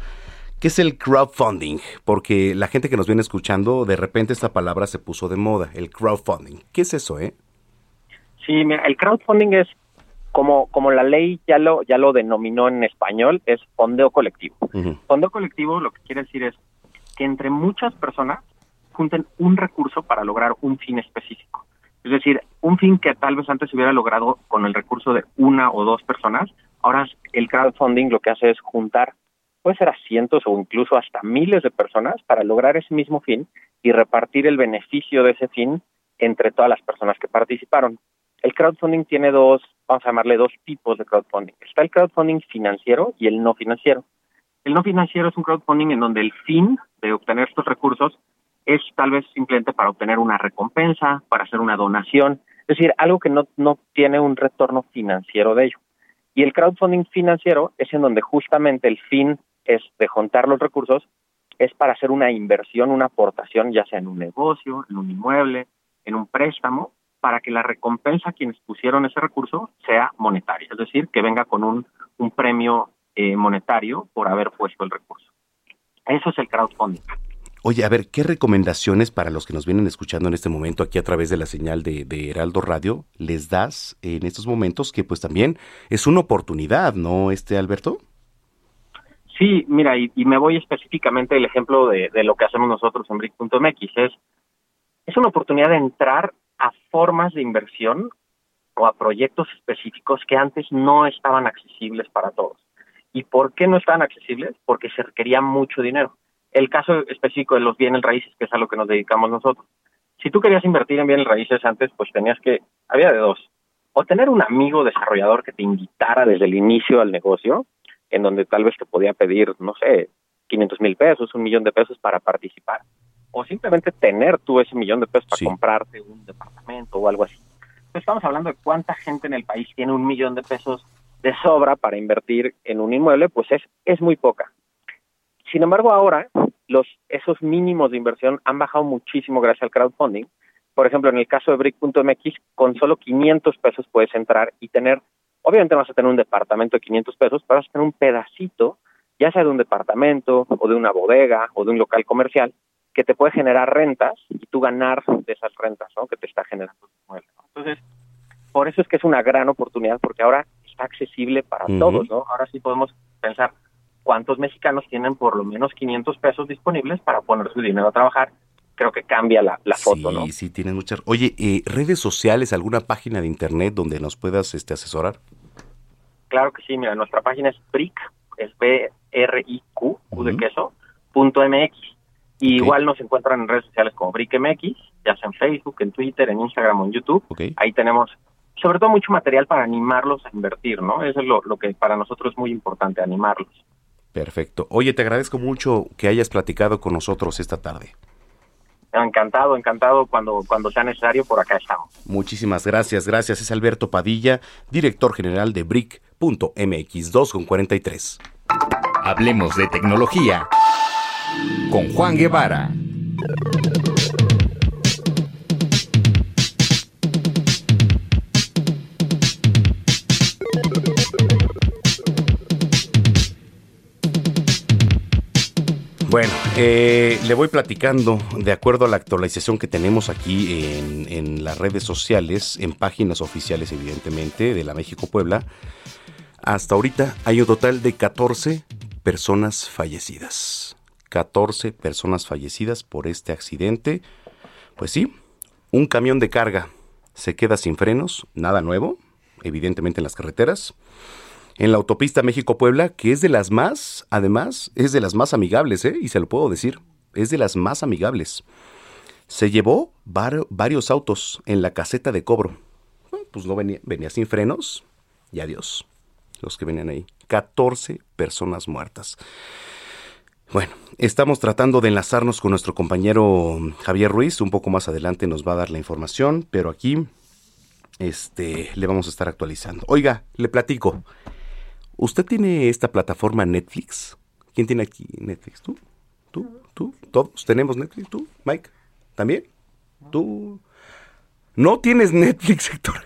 ¿Qué es el crowdfunding? Porque la gente que nos viene escuchando, de repente esta palabra se puso de moda, el crowdfunding. ¿Qué es eso, eh? Sí, mira, el crowdfunding es como, como la ley ya lo, ya lo denominó en español, es fondeo colectivo. Fondeo colectivo lo que quiere decir es que entre muchas personas junten un recurso para lograr un fin específico. Es decir, un fin que tal vez antes se hubiera logrado con el recurso de una o dos personas, ahora el crowdfunding lo que hace es juntar, puede ser a cientos o incluso hasta miles de personas para lograr ese mismo fin y repartir el beneficio de ese fin entre todas las personas que participaron. El crowdfunding tiene dos, vamos a llamarle dos tipos de crowdfunding. Está el crowdfunding financiero y el no financiero. El no financiero es un crowdfunding en donde el fin de obtener estos recursos es tal vez simplemente para obtener una recompensa, para hacer una donación, es decir, algo que no, no tiene un retorno financiero de ello. Y el crowdfunding financiero es en donde justamente el fin es de juntar los recursos, es para hacer una inversión, una aportación, ya sea en un negocio, en un inmueble, en un préstamo, para que la recompensa a quienes pusieron ese recurso sea monetaria, es decir, que venga con un, un premio eh, monetario por haber puesto el recurso. Eso es el crowdfunding. Oye, a ver, ¿qué recomendaciones para los que nos vienen escuchando en este momento aquí a través de la señal de, de, Heraldo Radio les das en estos momentos que pues también es una oportunidad, ¿no, este Alberto? Sí, mira, y, me voy específicamente el ejemplo de, de, lo que hacemos nosotros en Brick.mx. Es, es una oportunidad de entrar a formas de inversión o a proyectos específicos que antes no estaban accesibles para todos. ¿Y por qué no estaban accesibles? Porque se requería mucho dinero el caso específico de los bienes raíces, que es a lo que nos dedicamos nosotros. Si tú querías invertir en bienes raíces antes, pues tenías que, había de dos, o tener un amigo desarrollador que te invitara desde el inicio al negocio, en donde tal vez te podía pedir, no sé, 500 mil pesos, un millón de pesos para participar, o simplemente tener tú ese millón de pesos para comprarte un departamento o algo así. Entonces estamos hablando de cuánta gente en el país tiene un millón de pesos de sobra para invertir en un inmueble, pues es, es muy poca. Sin embargo, ahora los esos mínimos de inversión han bajado muchísimo gracias al crowdfunding. Por ejemplo, en el caso de Brick.mx, con solo 500 pesos puedes entrar y tener, obviamente vas a tener un departamento de 500 pesos, pero vas a tener un pedacito, ya sea de un departamento o de una bodega o de un local comercial, que te puede generar rentas y tú ganar de esas rentas, ¿no? Que te está generando Entonces, por eso es que es una gran oportunidad, porque ahora está accesible para todos, ¿no? Ahora sí podemos pensar, cuántos mexicanos tienen por lo menos 500 pesos disponibles para poner su dinero a trabajar. Creo que cambia la, la foto, ¿no? Sí, sí, tienes muchas. Oye, eh, redes sociales, alguna página de internet donde nos puedas este, asesorar? Claro que sí, mira, nuestra página es BRIC, es B-R-I-Q, Q de queso, punto MX. Y igual nos encuentran en redes sociales como BRICMX, ya sea en Facebook, en Twitter, en Instagram o en YouTube. Ahí tenemos sobre todo mucho material para animarlos a invertir, ¿no? Eso es lo, lo que para nosotros es muy importante, animarlos. Perfecto. Oye, te agradezco mucho que hayas platicado con nosotros esta tarde. Encantado, encantado cuando, cuando sea necesario, por acá estamos. Muchísimas gracias, gracias. Es Alberto Padilla, director general de BRIC.mx2 con 43. Hablemos de tecnología con Juan Guevara. Bueno, eh, le voy platicando de acuerdo a la actualización que tenemos aquí en, en, las redes sociales, en páginas oficiales evidentemente de la México Puebla. Hasta ahorita hay un total de 14 personas fallecidas. 14 personas fallecidas por este accidente. Pues sí, un camión de carga se queda sin frenos, nada nuevo, evidentemente en las carreteras en la autopista México-Puebla, que es de las más, además, es de las más amigables, ¿eh? y se lo puedo decir, es de las más amigables. Se llevó varios autos en la caseta de cobro. pues no venía, venía sin frenos y adiós, los que venían ahí. 14 personas muertas. Bueno, estamos tratando de enlazarnos con nuestro compañero Javier Ruiz, un poco más adelante nos va a dar la información, pero aquí este, le vamos a estar actualizando. Oiga, le platico. ¿Usted tiene esta plataforma Netflix? ¿Quién tiene aquí Netflix? ¿Tú? ¿Tú? ¿Tú? ¿Todos tenemos Netflix? ¿Tú? ¿Mike? ¿También? ¿Tú? No tienes Netflix, Héctor.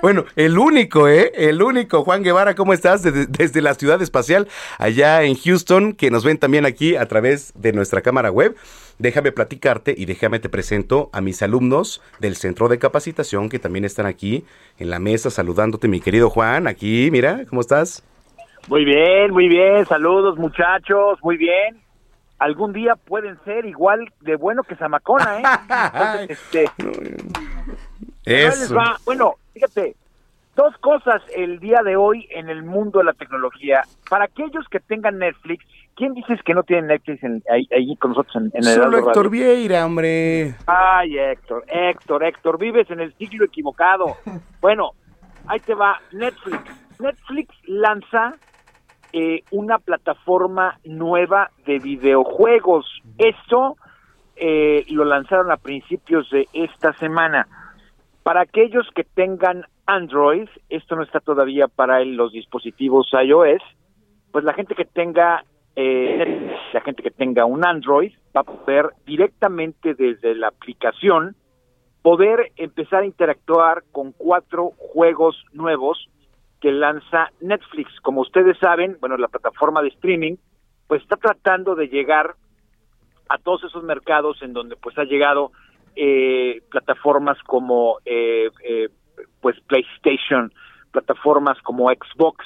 Bueno, el único, ¿eh? El único. Juan Guevara, ¿cómo estás? Desde, desde, la ciudad espacial, allá en Houston, que nos ven también aquí a través de nuestra cámara web. Déjame platicarte y déjame te presento a mis alumnos del centro de capacitación que también están aquí en la mesa saludándote, mi querido Juan. Aquí, mira, ¿cómo estás? Muy bien, muy bien. Saludos, muchachos. Muy bien algún día pueden ser igual de bueno que Zamacona, ¿eh? este, Eso. Bueno, fíjate, dos cosas el día de hoy en el mundo de la tecnología. Para aquellos que tengan Netflix, ¿quién dices que no tiene Netflix ahí, con nosotros en, en el Solo Héctor Vieira, hombre. Ay, Héctor, Héctor, Héctor, vives en el siglo equivocado. Bueno, ahí te va Netflix. Netflix lanza eh, una plataforma nueva de videojuegos. Esto eh, lo lanzaron a principios de esta semana. Para aquellos que tengan Android, esto no está todavía para los dispositivos iOS, pues la gente que tenga eh, la gente que tenga un Android va a poder directamente desde la aplicación poder empezar a interactuar con cuatro juegos nuevos que lanza Netflix. Como ustedes saben, bueno, la plataforma de streaming, pues está tratando de llegar a todos esos mercados en donde pues ha llegado eh, plataformas como eh, eh, pues PlayStation, plataformas como Xbox.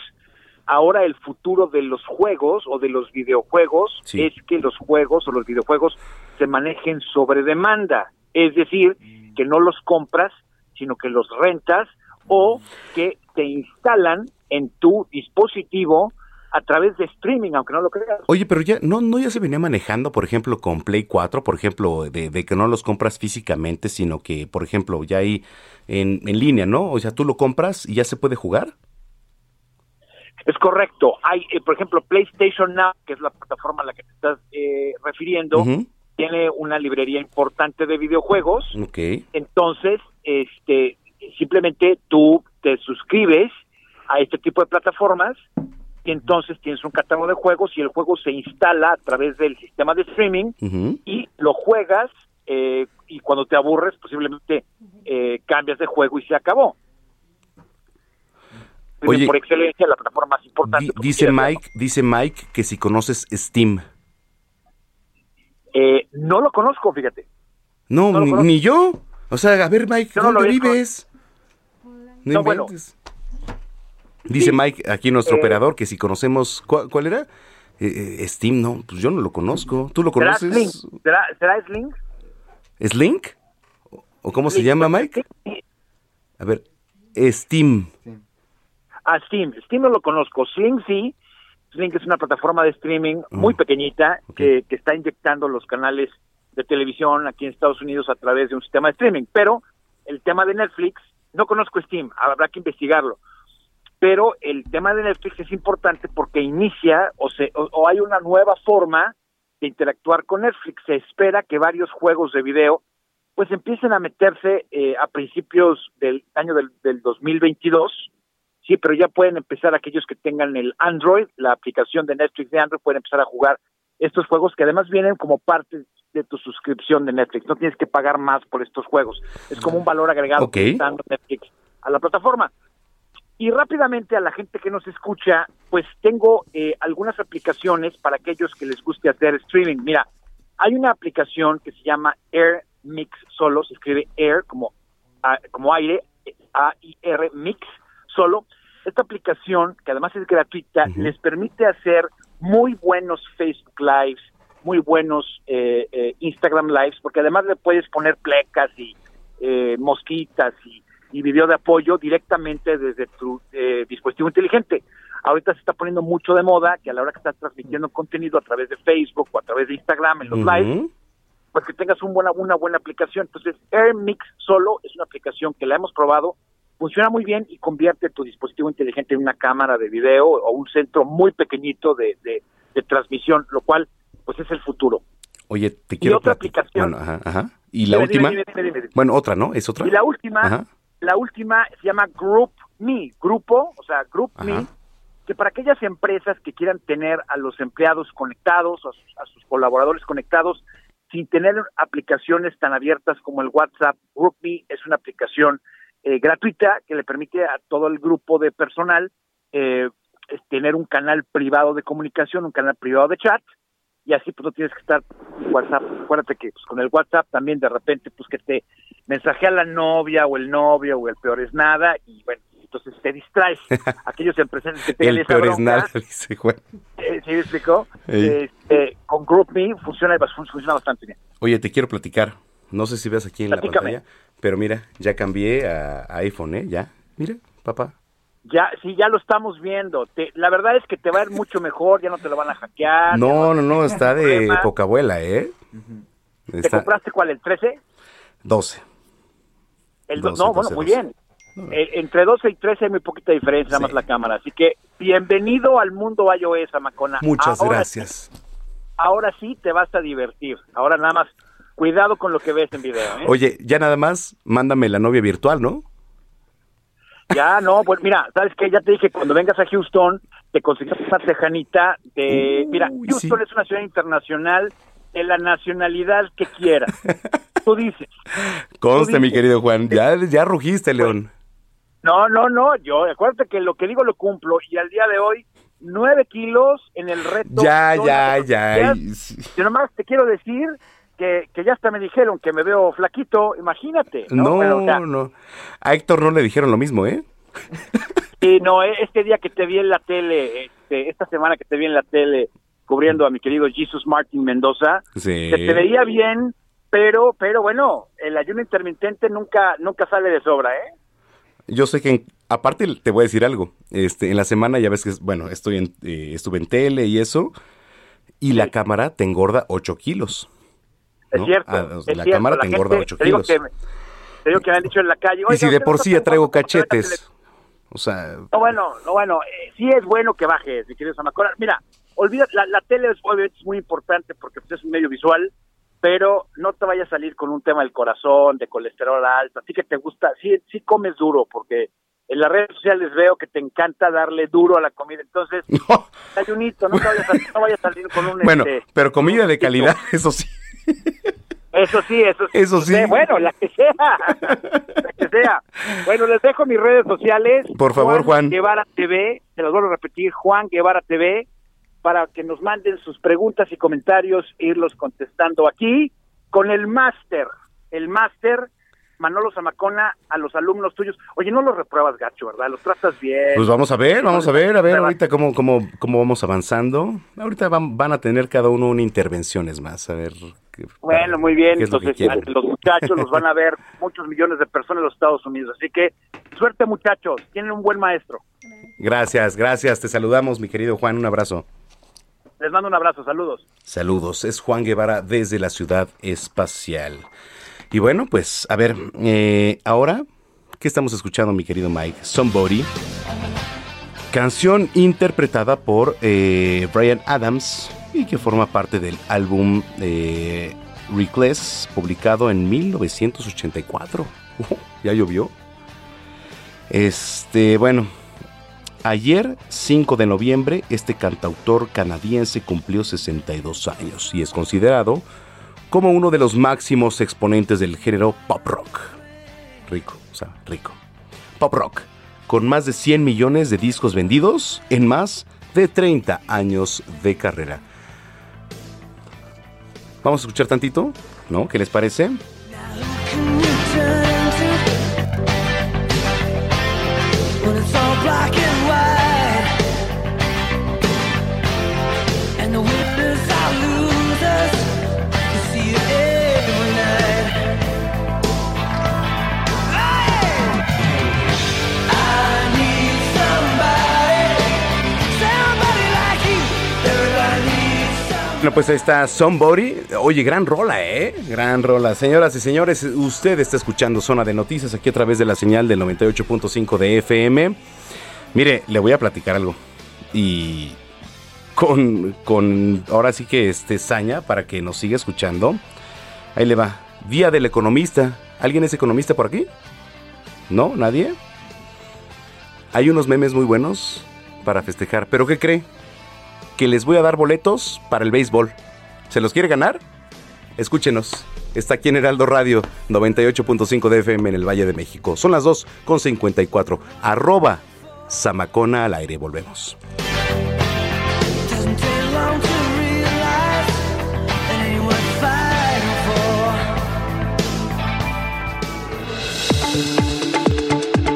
Ahora el futuro de los juegos o de los videojuegos es que los juegos o los videojuegos se manejen sobre demanda, es decir, que no los compras, sino que los rentas o que te instalan en tu dispositivo a través de streaming, aunque no lo creas. Oye, pero ya no, no ya se venía manejando, por ejemplo, con Play 4, por ejemplo, de, que no los compras físicamente, sino que, por ejemplo, ya hay en, en, línea, ¿no? O sea, tú lo compras y ya se puede jugar. Es correcto. Hay, eh, por ejemplo, PlayStation Now, que es la plataforma a la que te estás eh, refiriendo, tiene una librería importante de videojuegos. Ok. Entonces, este, simplemente tú te suscribes a este tipo de plataformas y entonces tienes un catálogo de juegos y el juego se instala a través del sistema de streaming y lo juegas eh, y cuando te aburres posiblemente eh, cambias de juego y se acabó. Oye, por excelencia la plataforma más importante. dice Mike, dice Mike que si conoces Steam. Eh, no lo conozco, fíjate. No, ni, yo. O sea, a ver, Mike, ¿dónde vives? No, bueno. Dice Mike, aquí nuestro eh, operador, que si conocemos, ¿cuál, era? Eh, eh, Steam, no, pues yo no lo conozco. ¿Tú lo conoces? ¿Será, ¿Será Slink? ¿Slink? ¿O cómo se llama, Mike? A ver, Steam. Ah, Steam. Steam no lo conozco. Slink sí. Slink es una plataforma de streaming muy mm. pequeñita que, que está inyectando los canales de televisión aquí en Estados Unidos a través de un sistema de streaming. Pero el tema de Netflix no conozco Steam, habrá que investigarlo. Pero el tema de Netflix es importante porque inicia o, se, o, hay una nueva forma de interactuar con Netflix. Se espera que varios juegos de video pues empiecen a meterse eh, a principios del año del, del 2022 sí, pero ya pueden empezar aquellos que tengan el Android, la aplicación de Netflix de Android, pueden empezar a jugar estos juegos que además vienen como parte de tu suscripción de Netflix. No tienes que pagar más por estos juegos. Es como un valor agregado que está dando Netflix a la plataforma. Y rápidamente a la gente que nos escucha, pues tengo eh, algunas aplicaciones para aquellos que les guste hacer streaming. Mira, hay una aplicación que se llama Air Mix Solo, se escribe Air como, como aire, A-I-R Mix Solo. Esta aplicación, que además es gratuita, les permite hacer muy buenos Facebook Lives, muy buenos eh, eh, Instagram Lives, porque además le puedes poner plecas y eh, mosquitas y, y, video de apoyo directamente desde tu dispositivo inteligente. Ahorita se está poniendo mucho de moda que a la hora que estás transmitiendo contenido a través de Facebook o a través de Instagram en los lives, pues que tengas un buena, una buena aplicación. Entonces, AirMix solo es una aplicación que la hemos probado, funciona muy bien y convierte tu dispositivo inteligente en una cámara de video o un centro muy pequeñito de, de, transmisión, lo cual pues es el futuro. Oye, te quiero y otra aplicación. ajá, ajá. Y la última. bueno, otra, ¿no? Es otra. Y la última, la última se llama Group Me, grupo, o sea, Group Me, que para aquellas empresas que quieran tener a los empleados conectados, a sus, a sus colaboradores conectados, sin tener aplicaciones tan abiertas como el WhatsApp. GroupMe es una aplicación eh, gratuita que le permite a todo el grupo de personal eh, tener un canal privado de comunicación, un canal privado de chat, y así pues no tienes que estar en WhatsApp. Acuérdate que pues, con el WhatsApp también de repente pues que te mensajea la novia o el novio o el peor es nada, y bueno, entonces te distraes. Aquellos empresarios que tengan El esa peor es nada, dice Juan. eh, ¿sí me explicó? Ey. Este, con GroupMe funciona, funciona bastante bien. Oye, te quiero platicar. No sé si ves aquí en Platícame. la pantalla, pero mira, ya cambié a, a iPhone, ¿eh? Ya. Mira, papá. Ya, sí, ya lo estamos viendo. Te- la verdad es que te va a ir mucho mejor, ya no te lo van a hackear. No, no, no, está de poca abuela, ¿eh? ¿Te Está compraste cuál? ¿El 13? 12. El do- 12, no, bueno, 12, muy 12. bien. Eh, entre 12 y 13 hay muy poquita diferencia, nada más la cámara. Así que bienvenido al mundo iOS, Amacona. Muchas Ahora gracias. sí- ahora sí te vas a divertir. Ahora nada más, cuidado con lo que ves en video. ¿eh? Oye, ya nada más, mándame la novia virtual, ¿no? Ya, no, pues mira, ¿sabes qué? Ya te dije, cuando vengas a Houston, te consigues una tejanita de... Mira, Houston es una ciudad internacional de la nacionalidad que quieras. Tú dices. Conste, Tú mi querido Juan. Ya, ya rugiste, León. No, no, no, yo, acuérdate que lo que digo lo cumplo y al día de hoy, nueve kilos en el reto. Ya, ya, ya. Yo nomás te quiero decir que, que ya hasta me dijeron que me veo flaquito, imagínate. No, No, Pero, o sea, no. A Héctor no le dijeron lo mismo, ¿eh? Sí, no, eh, este día que te vi en la tele, este, esta semana que te vi en la tele cubriendo a mi querido Jesus Martin Mendoza, Sí. se te veía bien, pero, pero bueno, el ayuno intermitente nunca, nunca sale de sobra, ¿eh? Yo sé que, en- aparte, te voy a decir algo. Este, en la semana ya ves que, bueno, estoy en, eh, estuve en tele y eso, y la cámara te engorda 8 kilos. Es ¿no? cierto. Ah, es la cierto, cámara te engorda 8 te digo kilos. que te digo que me han dicho en la calle. Y "Oiga, si de por sí ya traigo engordando porque ve la tele". cachetes. O sea, No, bueno, no, bueno, eh, sí es bueno que bajes, mi querido Samacona. Mira, olvida, la, la tele es, obviamente es muy importante porque pues, es un medio visual, pero no te vayas a salir con un tema del corazón, de colesterol alto, así que te gusta, sí, sí comes duro, porque en las redes sociales veo que te encanta darle duro a la comida, entonces, ayunito, no, te vayas a, no vayas a salir con un... bueno, este, pero comida de calidad, eso sí. Eso sí, eso sí. Eso sí. Bueno, la que sea. la que sea. Bueno, les dejo mis redes sociales. Por favor, Juan. Guevara TV, se los vuelvo a repetir, Juan Guevara TV, para que nos manden sus preguntas y comentarios e irlos contestando aquí con el máster. El máster, Manolo Zamacona, a los alumnos tuyos. Oye, no los repruebas, gacho, ¿verdad? Los tratas bien. Pues vamos a ver, vamos a ver, a ver ahorita cómo, cómo, cómo vamos avanzando. Ahorita van, van a tener cada uno una intervención es más, a ver. Bueno, muy bien. ¿Qué es lo que Entonces, quieren? los muchachos los van a ver muchos millones de personas en los Estados Unidos. Así que, suerte, muchachos. Tienen un buen maestro. Gracias, gracias. Te saludamos, mi querido Juan. Un abrazo. Les mando un abrazo. Saludos. Saludos, es Juan Guevara desde la ciudad espacial. Y bueno, pues a ver, eh, ahora, ¿qué estamos escuchando, mi querido Mike? Somebody. Canción interpretada por eh, Brian Adams y que forma parte del álbum eh, publicado en 1984. Uh, ya llovió. Este, bueno, Ayer, 5 de noviembre, este cantautor canadiense cumplió 62 años y es considerado como uno de los máximos exponentes del género pop rock. Rico, o sea, rico. Pop rock, con más de 100 millones de discos vendidos en más de 30 años de carrera. Vamos a escuchar tantito, ¿no? ¿Qué les parece? Bueno, pues ahí está Somebody. Oye, gran rola, ¿eh? Gran rola. Señoras y señores, usted está escuchando Zona de Noticias aquí a través de la señal del 98.5 de FM. Mire, le voy a platicar algo. Y con, con ahora sí que este saña para que nos siga escuchando. Ahí le va. Día del economista. ¿Alguien es economista por aquí? ¿No? ¿Nadie? Hay unos memes muy buenos para festejar. ¿Pero qué cree? Que les voy a dar boletos para el béisbol. ¿Se los quiere ganar? escúchenos. Está aquí en Heraldo Radio 98.5 de FM en el Valle de México. Son las 2 con 54. Arroba Samacona al aire. Volvemos.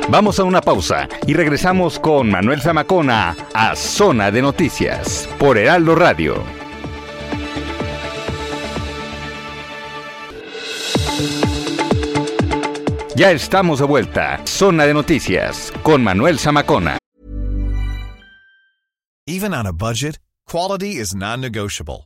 Vamos a una pausa y regresamos con Manuel Zamacona a Zona de Noticias por Heraldo Radio. Ya estamos de vuelta. Zona de Noticias con Manuel Zamacona. Even on a budget, quality is non-negotiable.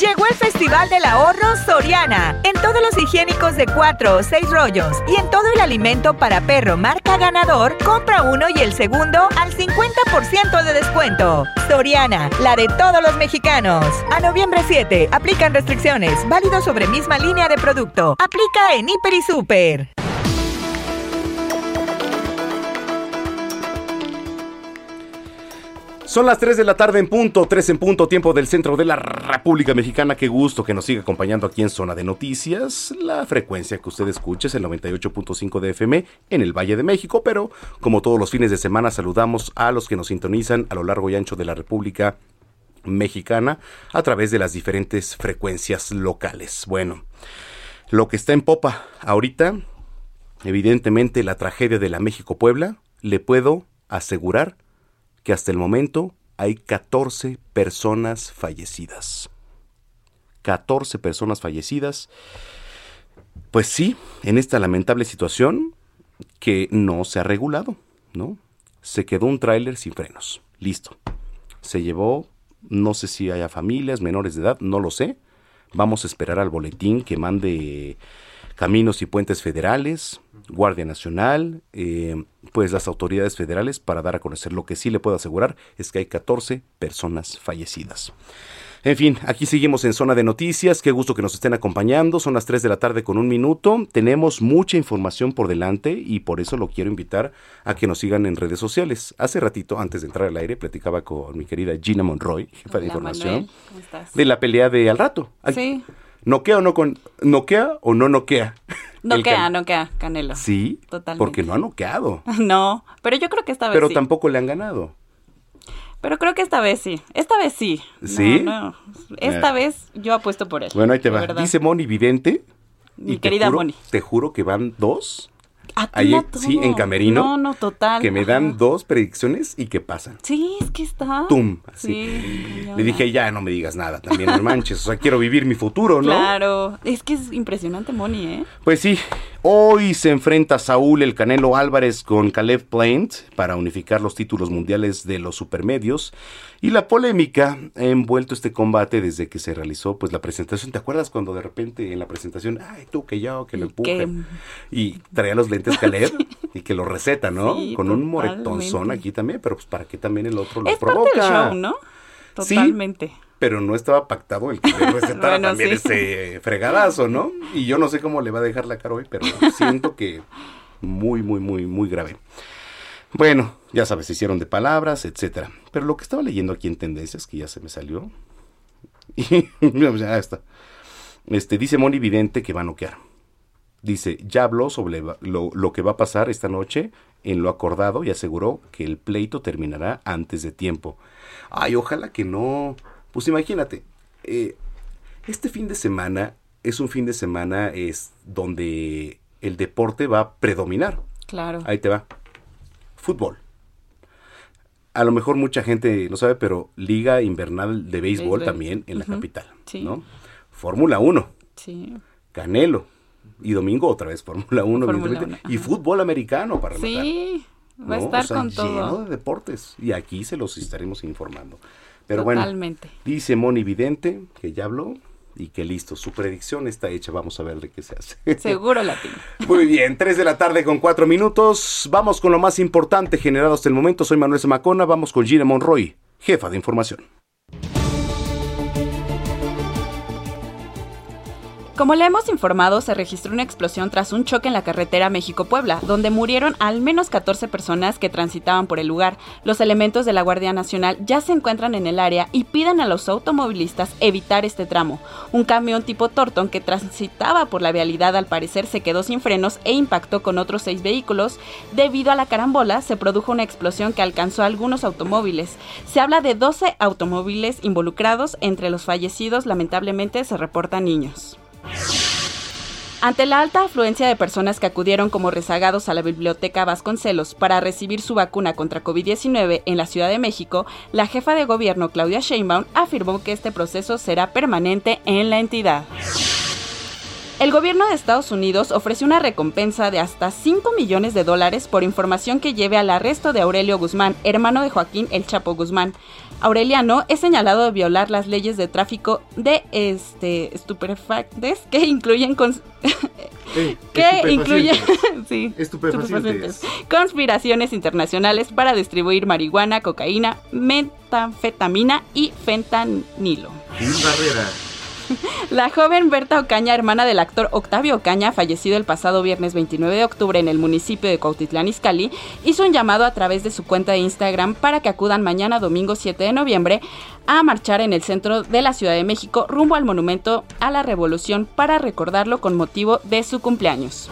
Llegó el Festival del Ahorro Soriana. En todos los higiénicos de 4 o 6 rollos y en todo el alimento para perro marca ganador, compra uno y el segundo al 50% de descuento. Soriana, la de todos los mexicanos. A noviembre 7, aplican restricciones. Válido sobre misma línea de producto. Aplica en Hiper y Super. Son las 3 de la tarde en punto, 3 en punto, tiempo del centro de la República Mexicana. Qué gusto que nos siga acompañando aquí en Zona de Noticias. La frecuencia que usted escucha es el 98.5 de FM en el Valle de México, pero como todos los fines de semana saludamos a los que nos sintonizan a lo largo y ancho de la República Mexicana a través de las diferentes frecuencias locales. Bueno, lo que está en popa ahorita, evidentemente la tragedia de la México-Puebla, le puedo asegurar que hasta el momento hay 14 personas fallecidas. 14 personas fallecidas. Pues sí, en esta lamentable situación que no se ha regulado, ¿no? Se quedó un tráiler sin frenos. Listo. Se llevó, no sé si haya familias menores de edad, no lo sé. Vamos a esperar al boletín que mande Caminos y Puentes Federales, Guardia Nacional, eh, pues las autoridades federales para dar a conocer. Lo que sí le puedo asegurar es que hay 14 personas fallecidas. En fin, aquí seguimos en zona de noticias. Qué gusto que nos estén acompañando. Son las 3 de la tarde con un minuto. Tenemos mucha información por delante y por eso lo quiero invitar a que nos sigan en redes sociales. Hace ratito, antes de entrar al aire, platicaba con mi querida Gina Monroy, jefa de información, Manuel. ¿Cómo estás? de la pelea de al rato. Sí, ¿Noquea o no con noquea o no noquea? no El queda, can- no queda, Canelo. Sí, Totalmente. porque no ha noqueado, No, pero yo creo que esta vez pero sí. tampoco le han ganado. Pero creo que esta vez sí. Esta vez sí. ¿Sí? no. Esta vez yo apuesto por él. Bueno, ahí te va. verdad. Dice Moni Vidente. Mi y te querida juro- Moni. Te juro que van dos. Ahí, todo. sí, en Camerino. No, no, total. Que me Ajá. dan dos predicciones y que pasan. Sí, es que está. Tum, así. Sí. Le dije, ya no me digas nada, también no manches. O sea, quiero vivir mi futuro, ¿no? Claro. Es que es impresionante, Moni, ¿eh? Pues sí, hoy se enfrenta Saúl el Canelo Álvarez con Caleb Plant para unificar los títulos mundiales de los supermedios. Y la polémica ha envuelto este combate desde que se realizó pues la presentación. ¿Te acuerdas cuando de repente en la presentación, ay, tú que yo, que lo empuje? Y traía los lentes Caleb y que lo receta, ¿no? Sí, con un moretonzón aquí también, pero pues para que también el otro lo Es provoca. parte del show, ¿no? Sí, Totalmente. Pero no estaba pactado el que le recetara Bueno, también sí. ese fregadazo, ¿no? Y yo no sé cómo le va a dejar la cara hoy, pero siento que muy, muy, muy, muy grave. Bueno, ya sabes, se hicieron de palabras, etcétera. Pero lo que estaba leyendo aquí en Tendencias, que ya se me salió, y ya está. Este, dice Moni Vidente que va a noquear. Dice, ya habló sobre lo que va a pasar esta noche en lo acordado y aseguró que el pleito terminará antes de tiempo. Ay, ojalá que no. Pues imagínate, eh, este fin de semana es un fin de semana es donde el deporte va a predominar. Claro. Ahí te va. Fútbol. A lo mejor mucha gente lo sabe, pero Liga Invernal de Béisbol Béisbol. también en la capital. Sí. ¿no? Fórmula 1. Sí. Canelo. Y domingo otra vez Fórmula 1. Fórmula evidentemente. uno, Y fútbol americano para rematar. Sí. Va a ¿no? estar O sea, con lleno todo. de deportes. Y aquí se los estaremos informando. Pero bueno, dice Moni Vidente, que ya habló, y que listo, su predicción está hecha, vamos a ver de qué se hace. Seguro latino. Muy bien, 3 de la tarde con 4 minutos. Vamos con lo más importante generado hasta el momento. Soy Manuel Zamacona, vamos con Gina Monroy, jefa de información. Como le hemos informado, se registró una explosión tras un choque en la carretera México-Puebla, donde murieron al menos 14 personas que transitaban por el lugar. Los elementos de la Guardia Nacional ya se encuentran en el área y piden a los automovilistas evitar este tramo. Un camión tipo Torton que transitaba por la vialidad al parecer se quedó sin frenos e impactó con otros seis vehículos. Debido a la carambola, se produjo una explosión que alcanzó a algunos automóviles. Se habla de 12 automóviles involucrados, entre los fallecidos lamentablemente se reportan niños. Ante la alta afluencia de personas que acudieron como rezagados a la biblioteca Vasconcelos para recibir su vacuna contra COVID-19 en la Ciudad de México, la jefa de gobierno Claudia Sheinbaum afirmó que este proceso será permanente en la entidad. El gobierno de Estados Unidos ofreció una recompensa de hasta 5 millones de dólares por información que lleve al arresto de Aurelio Guzmán, hermano de Joaquín El Chapo Guzmán. Aureliano es señalado de violar las leyes de tráfico de este estupefacientes que incluyen cons- que incluyen sí, Estupefacientes. conspiraciones internacionales para distribuir marihuana, cocaína, metanfetamina y fentanilo. Barrera. La joven Berta Ocaña, hermana del actor Octavio Ocaña, fallecido el pasado viernes 29 de octubre en el municipio de Cuautitlán Izcalli, hizo un llamado a través de su cuenta de Instagram para que acudan mañana domingo 7 de noviembre a marchar en el centro de la Ciudad de México rumbo al Monumento a la Revolución para recordarlo con motivo de su cumpleaños.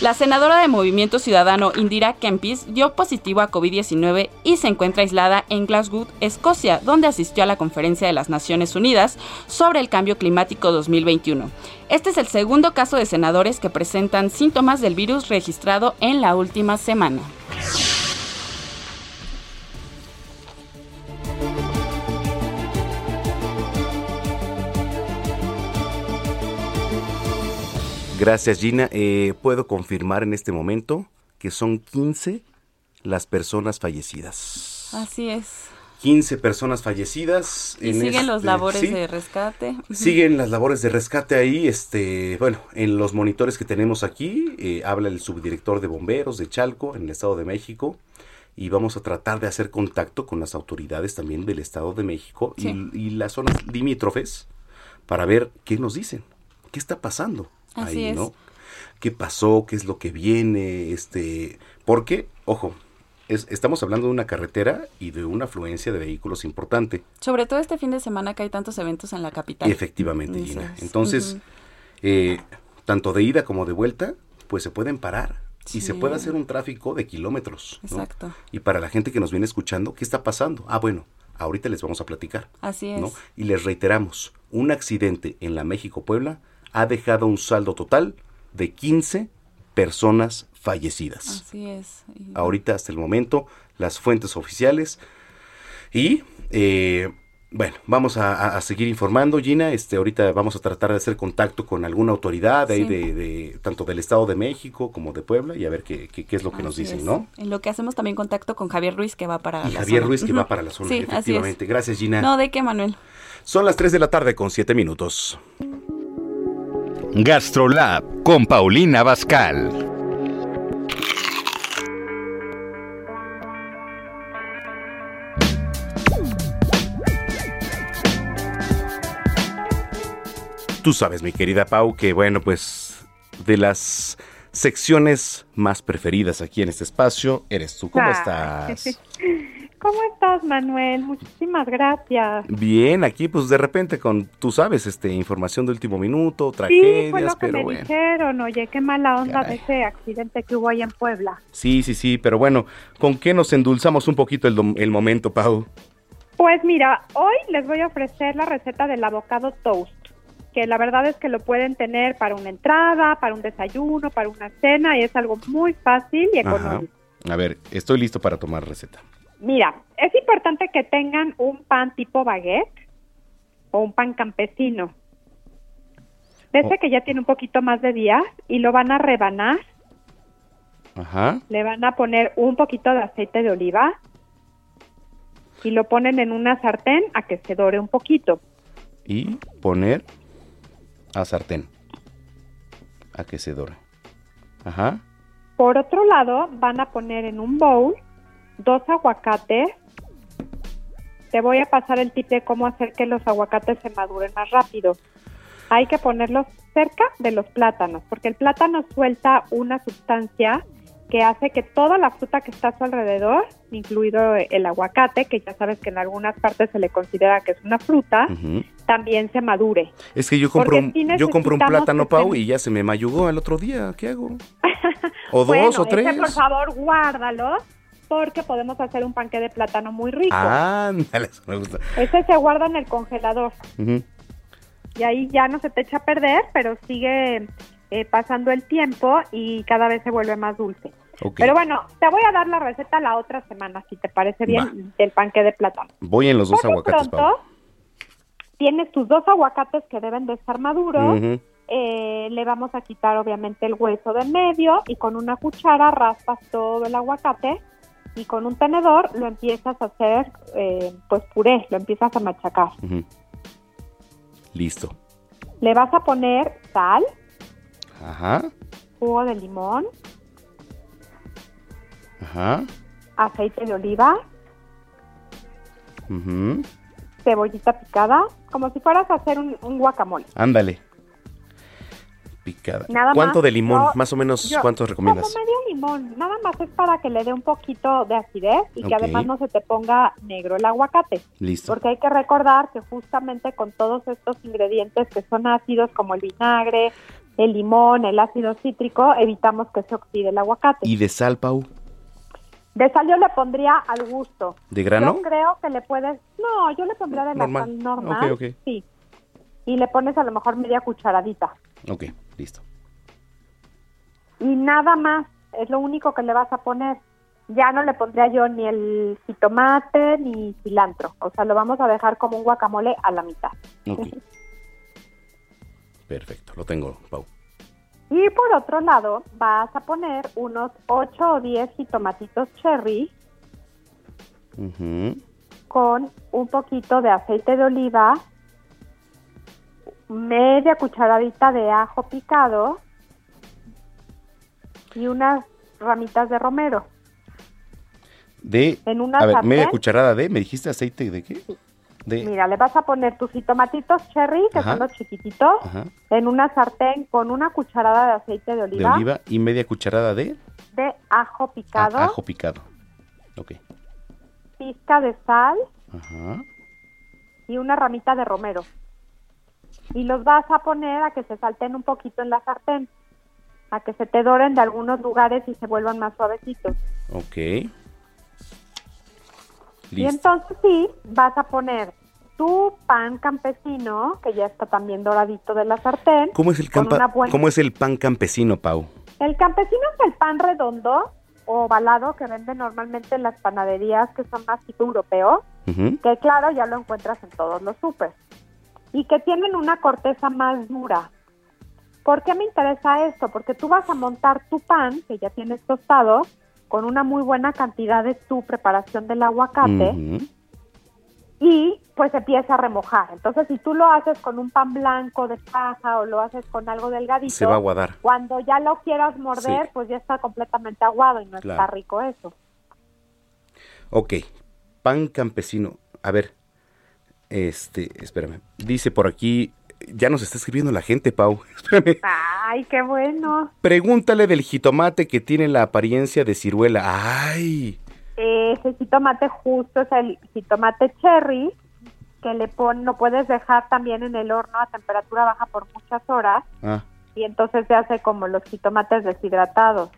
La senadora de Movimiento Ciudadano Indira Kempis dio positivo a COVID-19 y se encuentra aislada en Glasgow, Escocia, donde asistió a la conferencia de las Naciones Unidas sobre el cambio climático 2021. Este es el segundo caso de senadores que presentan síntomas del virus registrado en la última semana. Gracias, Gina. Eh, puedo confirmar en este momento que son 15 las personas fallecidas. Así es. 15 personas fallecidas. Y en siguen este- los labores sí, de rescate. Siguen las labores de rescate ahí. Este, bueno, en los monitores que tenemos aquí, eh, habla el subdirector de bomberos de Chalco, en el Estado de México. Y vamos a tratar de hacer contacto con las autoridades también del Estado de México y- y, las zonas limítrofes para ver qué nos dicen, qué está pasando Así ahí, es. ¿no? ¿Qué pasó? ¿Qué es lo que viene? Este, porque, ojo, es- estamos hablando de una carretera y de una afluencia de vehículos importante. Sobre todo este fin de semana que hay tantos eventos en la capital. Efectivamente, Gina. es. Entonces, eh, tanto de ida como de vuelta, pues se pueden parar y se puede hacer un tráfico de kilómetros. ¿no? Exacto. Y para la gente que nos viene escuchando, ¿qué está pasando? Ah, bueno, ahorita les vamos a platicar. Así es. ¿no? Y les reiteramos, un accidente en la México-Puebla ha dejado un saldo total de 15 personas fallecidas. Así es. Y- Ahorita, hasta el momento, las fuentes oficiales. Y, eh, bueno, vamos a, seguir informando, Gina. Este, ahorita vamos a tratar de hacer contacto con alguna autoridad de ahí Sí. de, de- tanto del Estado de México como de Puebla y a ver qué, qué- qué es lo que nos dicen, es. ¿no? En lo que hacemos también contacto con Javier Ruiz que va para Y la Javier zona. Ruiz que va para la zona, Sí, así es. efectivamente. Gracias, Gina. No, ¿de qué, Manuel? Son las 3 de la tarde con 7 minutos. Gastrolab con Paulina Bascal. Tú sabes, mi querida Pau, que bueno, pues de las secciones más preferidas aquí en este espacio, eres tú. ¿Cómo Ay. estás? ¿Cómo estás, Manuel? Muchísimas gracias. Bien, aquí pues de repente con, tú sabes, este información de último minuto, Sí, tragedias, fue lo que pero me bueno. dijeron. Oye, qué mala onda Caray. de ese accidente que hubo ahí en Puebla. Sí, sí, sí, pero bueno, ¿con qué nos endulzamos un poquito el, momento, Pau? Pues mira, hoy les voy a ofrecer la receta del avocado toast, que la verdad es que lo pueden tener para una entrada, para un desayuno, para una cena y es algo muy fácil y Ajá. económico. A ver, estoy listo para tomar receta. Mira, es importante que tengan un pan tipo baguette o un pan campesino. De ese Oh. que ya tiene un poquito más de días y lo van a rebanar, Ajá. le van a poner un poquito de aceite de oliva y lo ponen en una sartén a que se dore un poquito. Y poner A sartén. A que se dore. Ajá. Por otro lado, van a poner en un bowl dos aguacates. Te voy a pasar el tip de cómo hacer que los aguacates se maduren más rápido. Hay que ponerlos cerca de los plátanos, porque el plátano suelta una sustancia que hace que toda la fruta que está a su alrededor, incluido el aguacate, que ya sabes que en algunas partes se le considera que es una fruta, también se madure. Es que yo compro, un, sí yo compro un plátano, Pau, y ya se me mayugó el otro día. ¿Qué hago? O dos o tres. ese, por favor, guárdalo, porque podemos hacer un panque de plátano muy rico. Ándale, eso me gusta. Ese se guarda en el congelador y ahí ya no se te echa a perder, pero sigue eh, pasando el tiempo y cada vez se vuelve más dulce. Pero bueno, te voy a dar la receta la otra semana, si te parece bien, del panque de plátano. Voy en los dos Por aguacates, Pau. pronto, tienes tus dos aguacates que deben de estar maduros. Eh, le vamos a quitar obviamente el hueso del medio y con una cuchara raspas todo el aguacate y con un tenedor lo empiezas a hacer eh, pues puré, lo empiezas a machacar. Listo. Le vas a poner sal, Ajá. jugo de limón, Ajá. aceite de oliva, cebollita picada, como si fueras a hacer un, un guacamole. Ándale. Picada. Nada ¿Cuánto más, de limón? más o menos, yo- ¿cuántos recomiendas? Como medio limón, nada más es para que le dé un poquito de acidez y que Ok. además no se te ponga negro el aguacate. Listo. Porque hay que recordar que justamente con todos estos ingredientes que son ácidos como el vinagre, el limón, el ácido cítrico, evitamos que se oxide el aguacate. ¿Y de sal, Pau? De sal yo le pondría al gusto. ¿De grano? Yo creo que le puedes... No, yo le pondría de la Normal. sal normal. Ok, ok. Sí. Y le pones a lo mejor media cucharadita. Ok, listo. y nada más, es lo único que le vas a poner. Ya no le pondría yo ni el jitomate ni cilantro, o sea, lo vamos a dejar como un guacamole a la mitad. Perfecto, lo tengo, Pau. Y por otro lado, vas a poner unos 8 o 10 jitomatitos cherry Ujú. con un poquito de aceite de oliva, media cucharadita de ajo picado y unas ramitas de romero. De, En una a ver, sartén. media cucharada de, ¿me dijiste aceite de qué? De, Mira, le vas a poner tus jitomatitos cherry, que Ajá. son los chiquititos, ajá, en una sartén con una cucharada de aceite de de oliva, oliva y media cucharada de de ajo ah, picado, ajo picado. Ok. pizca de sal Ajá. y una ramita de romero. Y los vas a poner a que se salten un poquito en la sartén, a que se te doren de algunos lugares y se vuelvan más suavecitos. Ok. Y Listo. entonces sí, vas a poner tu pan campesino, que ya está también doradito de la sartén. ¿Cómo es el campa- buena- cómo es el pan campesino, Pau? El campesino es el pan redondo o ovalado que venden normalmente en las panaderías que son más tipo europeos, Ujú. que claro, ya lo encuentras en todos los súper. Y que tienen una corteza más dura. ¿Por qué me interesa esto? Porque tú vas a montar tu pan, que ya tienes tostado, con una muy buena cantidad de tu preparación del aguacate y pues empieza a remojar. Entonces, si tú lo haces con un pan blanco de paja o lo haces con algo delgadito, Se va a aguadar. cuando ya lo quieras morder, Sí. pues ya está completamente aguado y no Claro. está rico eso. Ok. Pan campesino. A ver. Este, espérame. Dice por aquí, ya nos está escribiendo la gente, Pau. Espérame. Ay, qué bueno. Pregúntale del jitomate que tiene la apariencia de ciruela. Ay. Ese jitomate justo es el jitomate cherry que le pon, lo puedes dejar también en el horno a temperatura baja por muchas horas Ah, y entonces se hace como los jitomates deshidratados.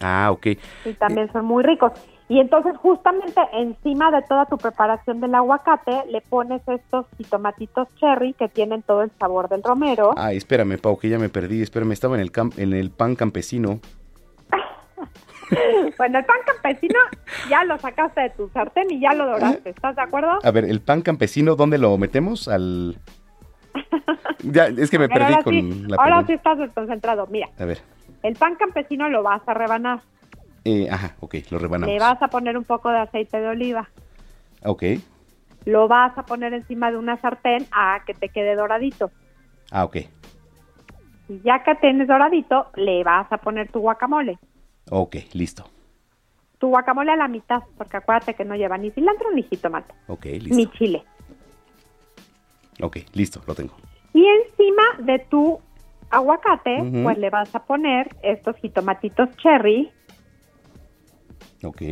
ah ok. y también son muy ricos. Y entonces justamente encima de toda tu preparación del aguacate le pones estos jitomatitos cherry que tienen todo el sabor del romero. Ay, espérame, Pau, que ya me perdí. Espérame, estaba en el, cam- en el pan campesino. bueno, el pan campesino ya lo sacaste de tu sartén y ya lo doraste, ¿estás de acuerdo? A ver, el pan campesino, ¿dónde lo metemos? Al... Ya, es que me perdí con sí, la ahora pregunta. sí estás desconcentrado. Mira, A ver. el pan campesino lo vas a rebanar. Eh, ajá, ok, lo rebanamos. Le vas a poner un poco de aceite de oliva. Ok. Lo vas a poner encima de una sartén a que te quede doradito. Ah, ok. Y ya que tienes doradito, le vas a poner tu guacamole. Ok, listo. Tu guacamole a la mitad, porque acuérdate que no lleva ni cilantro ni jitomate, Ok, ni listo. chile. Ok, listo, lo tengo. Y encima de tu aguacate, pues le vas a poner estos jitomatitos cherry. Ok.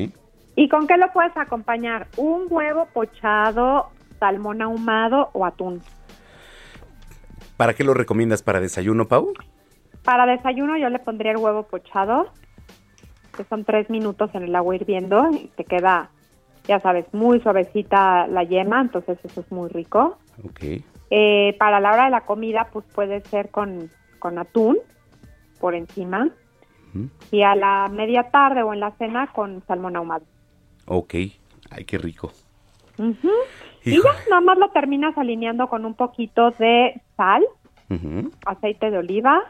¿Y con qué lo puedes acompañar? Un huevo pochado, salmón ahumado o atún. ¿Para qué lo recomiendas? ¿Para desayuno, Pau? Para desayuno yo le pondría el huevo pochado, que son tres minutos en el agua hirviendo y te queda, ya sabes, muy suavecita la yema, entonces eso es muy rico. Ok. Eh, para la hora de la comida, pues puede ser con, con atún por encima y a la media tarde o en la cena con salmón ahumado. Ok. Ay, qué rico. Y ya, nada más lo terminas alineando con un poquito de sal, aceite de oliva.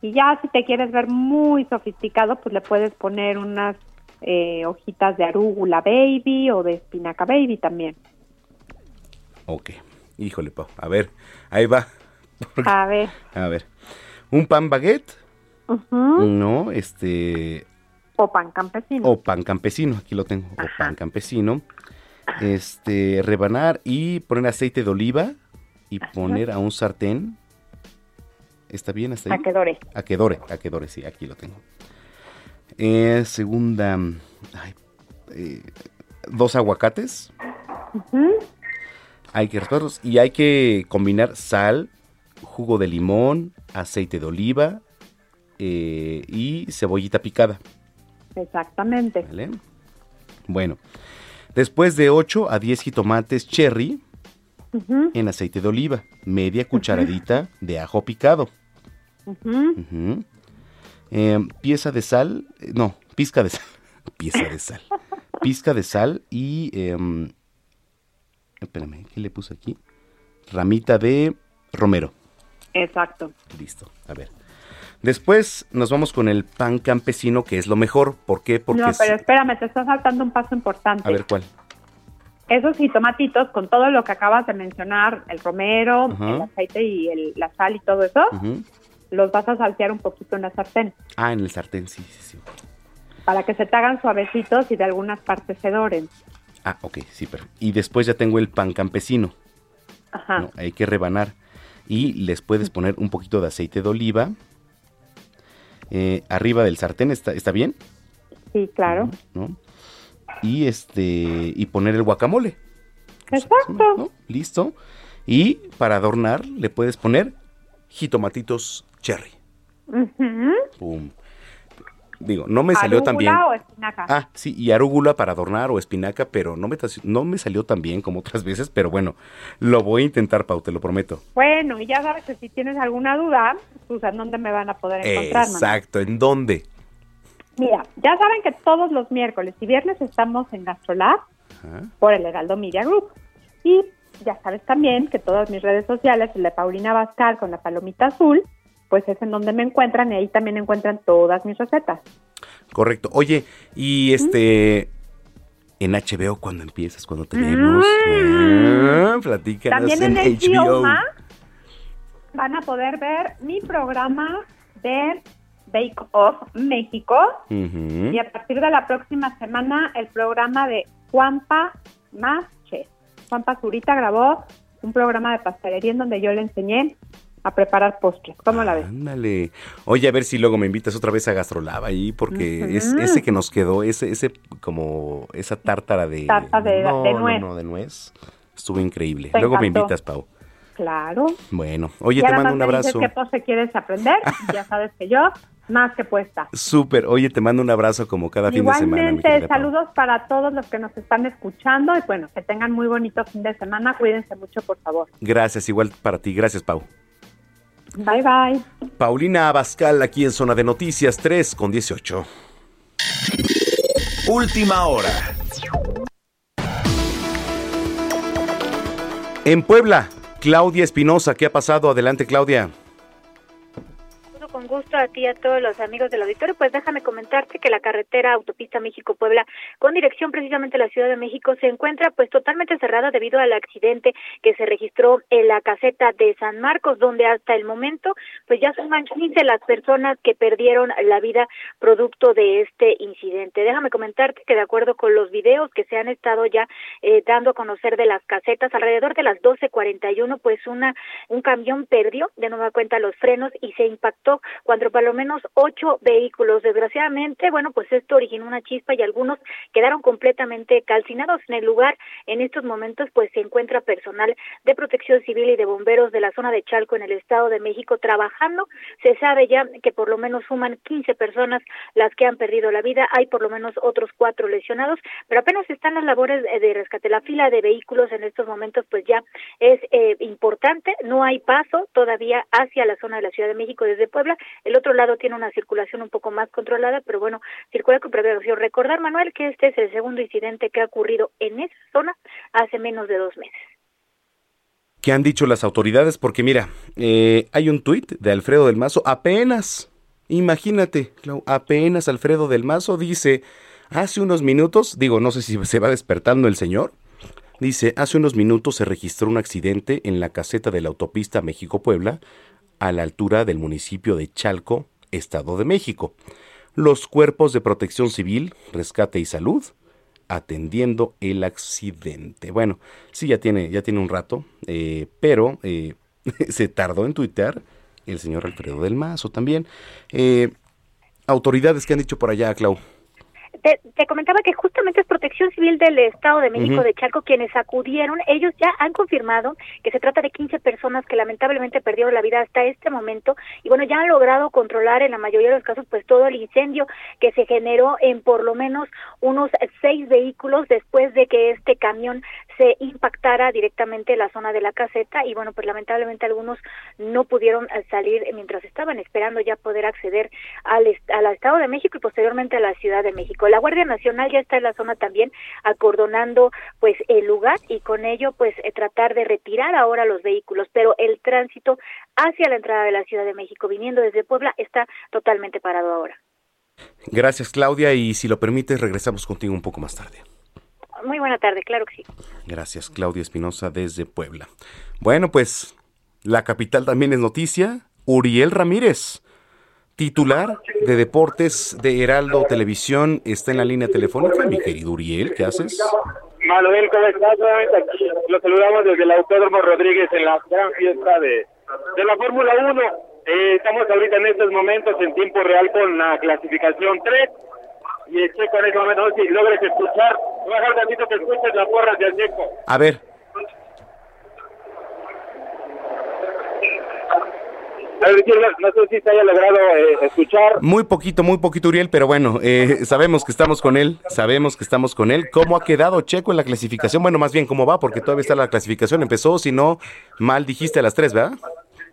Y ya si te quieres ver muy sofisticado, pues le puedes poner unas eh, hojitas de arúgula baby o de espinaca baby también. Ok. Híjole, Pau. A ver, ahí va. A ver. A ver. Un pan baguette. No, este. O pan campesino. O pan campesino, aquí lo tengo. O pan campesino. Este, rebanar y poner aceite de oliva y poner a un sartén. ¿Está bien hasta ahí? A que dore. A que dore, a que dore, sí, aquí lo tengo. Eh, segunda, ay, eh, dos aguacates. Hay que rasparlos y hay que combinar sal, jugo de limón, aceite de oliva eh, y cebollita picada. Exactamente. ¿Vale? Bueno, después de 8 a 10 jitomates cherry en aceite de oliva, media cucharadita de ajo picado, eh, pieza de sal, eh, no, pizca de sal, pieza de sal, pizca de sal y, em, espérame, ¿qué le puse aquí? Ramita de romero. Exacto. Listo, a ver. Después nos vamos con el pan campesino, que es lo mejor. ¿Por qué? Porque no, pero espérame, te está saltando un paso importante. A ver, ¿cuál? Esos jitomatitos con todo lo que acabas de mencionar, el romero, Ajá. el aceite y el- la sal y todo eso, los vas a saltear un poquito en la sartén Ah, en el sartén, sí, sí, sí. para que se te hagan suavecitos y de algunas partes se doren. Ah, ok, sí, pero. Y después ya tengo el pan campesino. Ajá. ¿no? Hay que rebanar. Y les puedes poner un poquito de aceite de oliva. Eh, arriba del sartén, ¿está, ¿está bien? Sí, claro. ¿No? Y este. Y poner el guacamole. Exacto. ¿no? Listo. Y para adornar, le puedes poner jitomatitos cherry. Ujú. Pum. Digo, no me salió tan bien. Arúgula o espinaca. Ah, sí, y arúgula para adornar o espinaca, pero no me, no me salió tan bien como otras veces, pero bueno, lo voy a intentar, Pau, te lo prometo. Bueno, y ya sabes que si tienes alguna duda, pues ¿en dónde me van a poder encontrar? Exacto, ¿en dónde? Mira, ya saben que todos los miércoles y viernes estamos en Gastrolab Ajá. por el Heraldo Media Group. Y ya sabes también que todas mis redes sociales, el de Paulina Bascar con la palomita azul, pues es en donde me encuentran y ahí también encuentran todas mis recetas. Correcto. Oye, y este... En HBO, cuando empiezas? cuando te vemos? Ah, platícanos También en, en HBO van a poder ver mi programa de Bake Off México y a partir de la próxima semana el programa de Juanpa Más Chef. Juanpa Zurita grabó un programa de pastelería en donde yo le enseñé a preparar postres. ¿Cómo la ves? Ándale. Oye, a ver si luego me invitas otra vez a Gastrolab ahí, porque es ese que nos quedó, ese, ese como esa tártara de... Tarta de- no, de nuez. no, de nuez. Estuvo increíble. Te luego me invitas, Pau. Claro. Bueno, oye, Y te mando un abrazo. qué postre quieres aprender, ya sabes que yo, más que puesta. Súper, oye, te mando un abrazo como cada fin de semana. Igualmente, Pau. saludos para todos los que nos están escuchando y bueno, que tengan muy bonito fin de semana. Cuídense mucho, por favor. Gracias, igual para ti. Gracias, Pau. Bye, bye. Paulina Abascal, aquí en Zona de Noticias 3 con 18. Última hora. En Puebla, Claudia Espinosa, ¿qué ha pasado? Adelante, Claudia. Con gusto a ti y a todos los amigos del auditorio. Pues déjame comentarte que la carretera autopista México-Puebla, con dirección precisamente a la Ciudad de México, se encuentra pues totalmente cerrada debido al accidente que se registró en la caseta de San Marcos, donde hasta el momento pues ya son 15 las personas que perdieron la vida producto de este incidente. Déjame comentarte que de acuerdo con los videos que se han estado ya eh, dando a conocer de las casetas, alrededor de las 12.41, pues una un camión perdió de nueva cuenta los frenos y se impactó cuando por lo menos ocho vehículos. Desgraciadamente, bueno, pues esto originó una chispa y algunos quedaron completamente calcinados en el lugar. En estos momentos, pues se encuentra personal de protección civil y de bomberos de la zona de Chalco en el Estado de México trabajando. Se sabe ya que por lo menos suman 15 personas las que han perdido la vida. Hay por lo menos otros cuatro lesionados, pero apenas están las labores de rescate. La fila de vehículos en estos momentos, pues ya es eh, importante. No hay paso todavía hacia la zona de la Ciudad de México desde Puebla. El otro lado tiene una circulación un poco más controlada, pero bueno, circula con precaución. Recordar, Manuel, que este es el segundo incidente que ha ocurrido en esa zona hace menos de dos meses. ¿Qué han dicho las autoridades? Porque mira, eh, hay un tuit de Alfredo del Mazo, apenas, imagínate, apenas Alfredo del Mazo dice, hace unos minutos, digo, no sé si se va despertando el señor, dice, hace unos minutos se registró un accidente en la caseta de la autopista México-Puebla, a la altura del municipio de Chalco, Estado de México. Los cuerpos de protección civil, rescate y salud atendiendo el accidente. Bueno, sí, ya tiene, ya tiene un rato, eh, pero eh, se tardó en tuitear el señor Alfredo del Mazo también. Eh, autoridades que han dicho por allá, Clau te, te, comentaba que justamente es Protección Civil del Estado de México de Chalco quienes acudieron. Ellos ya han confirmado que se trata de 15 personas que lamentablemente perdieron la vida hasta este momento y bueno, ya han logrado controlar en la mayoría de los casos pues todo el incendio que se generó en por lo menos unos seis vehículos después de que este camión se impactara directamente en la zona de la caseta y bueno, pues lamentablemente algunos no pudieron eh, salir mientras estaban esperando ya poder acceder al, al Estado de México y posteriormente a la Ciudad de México. La Guardia Nacional ya está en la zona también acordonando pues el lugar y con ello pues eh, tratar de retirar ahora los vehículos, pero el tránsito hacia la entrada de la Ciudad de México viniendo desde Puebla está totalmente parado ahora. Gracias Claudia y si lo permites regresamos contigo un poco más tarde. Muy buena tarde, claro que sí. Gracias Claudia Espinosa desde Puebla. Bueno pues la capital también es noticia. Uriel Ramírez titular de deportes de Heraldo Televisión, está en la línea telefónica. Mi querido Uriel, ¿qué haces? Manuel, ¿cómo estás? Nuevamente aquí. Lo saludamos desde el Autódromo Rodríguez en la gran fiesta de, de la Fórmula 1. Eh, estamos ahorita en estos momentos en tiempo real con la clasificación 3. Y el Checo en este momento, si logres escuchar. Voy a dejar tantito que escuches la porra del Checo. A ver. no sé si se haya logrado eh, escuchar. Muy poquito, muy poquito, Uriel, pero bueno, eh, sabemos que estamos con él, sabemos que estamos con él. ¿Cómo ha quedado Checo en la clasificación? Bueno, más bien, ¿cómo va? Porque todavía está la clasificación. Empezó, si no, mal dijiste a las tres, ¿verdad?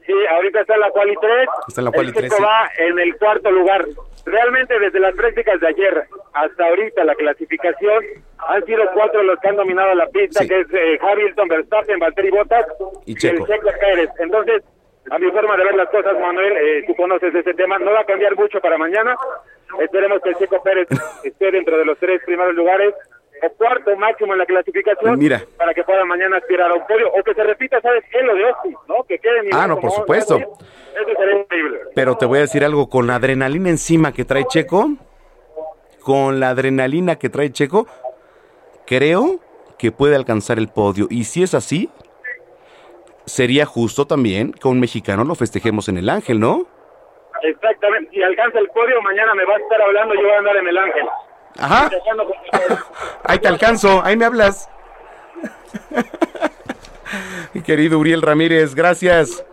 Sí, ahorita está en la quali 3. Está la quali 3. Checo va en el cuarto lugar. Realmente desde las prácticas de ayer hasta ahorita la clasificación han sido cuatro los que han dominado la pista, que es eh, Hamilton, Verstappen, Valtteri Bottas y Checo. el Checo Pérez. Entonces, a mi forma de ver las cosas, Manuel, eh, tú conoces ese tema, no va a cambiar mucho para mañana. Esperemos que el Checo Pérez esté dentro de los tres primeros lugares o cuarto máximo en la clasificación Mira. para que pueda mañana aspirar a un podio o que se repita, ¿sabes? En lo de Austin, ¿no? Que quede Ah, no, por supuesto. Eso sería increíble. Pero te voy a decir algo, con la adrenalina encima que trae Checo, con la adrenalina que trae Checo, creo que puede alcanzar el podio. Y si es así, sería justo también que un mexicano lo festejemos en el Ángel, ¿no? Exactamente. Si alcanza el podio, mañana me va a estar hablando, yo voy a andar en el Ángel. Ajá. Ahí te alcanzo, ahí me hablas. Mi querido Uriel Ramírez, gracias.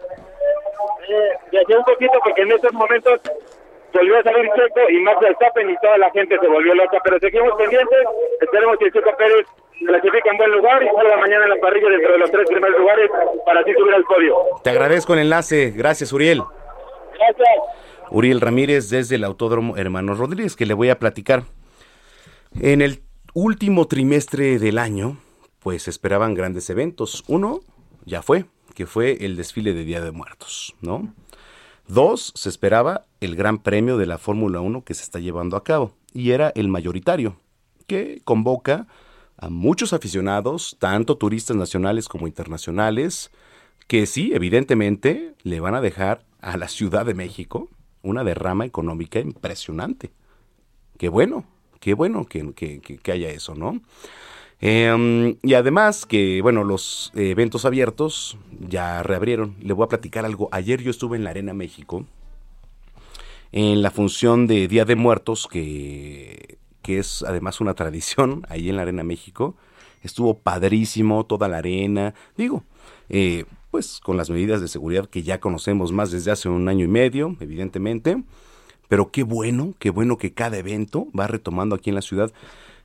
Eh, un poquito porque en estos momentos volvió a salir Checo y Max Verstappen y toda la gente se volvió loca, pero seguimos pendientes, esperemos que Checo Pérez clasifique en buen lugar y salga mañana en la parrilla dentro de los tres primeros lugares para así subir al podio. Te agradezco el enlace, gracias Uriel. Gracias. Uriel Ramírez desde el Autódromo Hermanos Rodríguez, que le voy a platicar. En el último trimestre del año, pues esperaban grandes eventos. Uno ya fue, que fue el desfile de Día de Muertos, ¿no? Dos, se esperaba el Gran Premio de la Fórmula 1 que se está llevando a cabo, y era el mayoritario, que convoca a muchos aficionados, tanto turistas nacionales como internacionales, que sí, evidentemente, le van a dejar a la Ciudad de México una derrama económica impresionante. Qué bueno, qué bueno que, que- que- haya eso, ¿no? Em, y además que, bueno, los eventos abiertos ya reabrieron. Le voy a platicar algo. Ayer yo estuve en la Arena México, en la función de Día de Muertos, que, que es además una tradición ahí en la Arena México. Estuvo padrísimo toda la arena. Digo, eh, pues con las medidas de seguridad que ya conocemos más desde hace un año y medio, evidentemente. Pero qué bueno, qué bueno que cada evento va retomando aquí en la ciudad.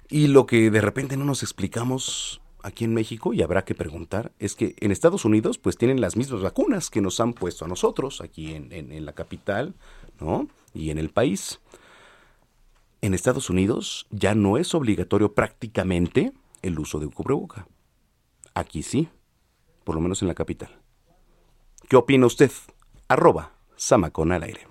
Y lo que de repente no nos explicamos aquí en México, y habrá que preguntar, es que en Estados Unidos pues tienen las mismas vacunas que nos han puesto a nosotros aquí en, la capital, ¿no? Y en el país. En Estados Unidos ya no es obligatorio prácticamente el uso de un cubreboca. Aquí sí, por lo menos en la capital. ¿Qué opina usted? Arroba Samacón al aire.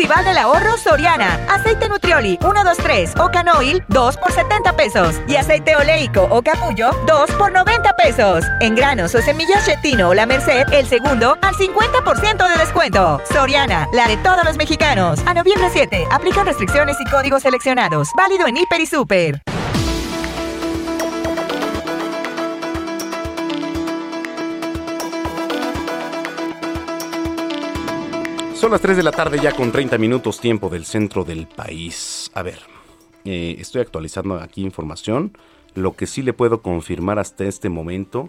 Festival del Ahorro Soriana. Aceite Nutrioli 1, 2, 3 o Canoil 2 por 70 pesos. Y aceite oleico o capullo 2 por 90 pesos. En granos o semillas Chetino o La Merced, el segundo al 50% de descuento. Soriana, la de todos los mexicanos. A noviembre 7, aplican restricciones y códigos seleccionados. Válido en Hiper y Super. Son las 3 de la tarde ya con 30 minutos tiempo del centro del país. A ver, eh, estoy actualizando aquí información. Lo que sí le puedo confirmar hasta este momento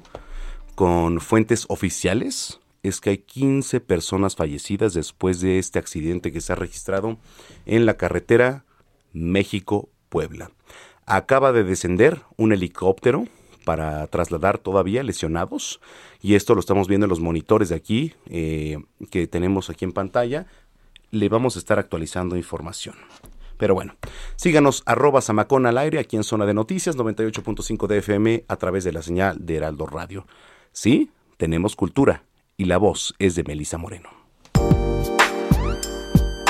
con fuentes oficiales es que hay 15 personas fallecidas después de este accidente que se ha registrado en la carretera México-Puebla. Acaba de descender un helicóptero para trasladar todavía lesionados y esto lo estamos viendo en los monitores de aquí eh, que tenemos aquí en pantalla. Le vamos a estar actualizando información. Pero bueno, síganos arroba Samacón al aire aquí en Zona de Noticias 98.5 de FM a través de la señal de Heraldo Radio. Sí, tenemos cultura y la voz es de Melisa Moreno.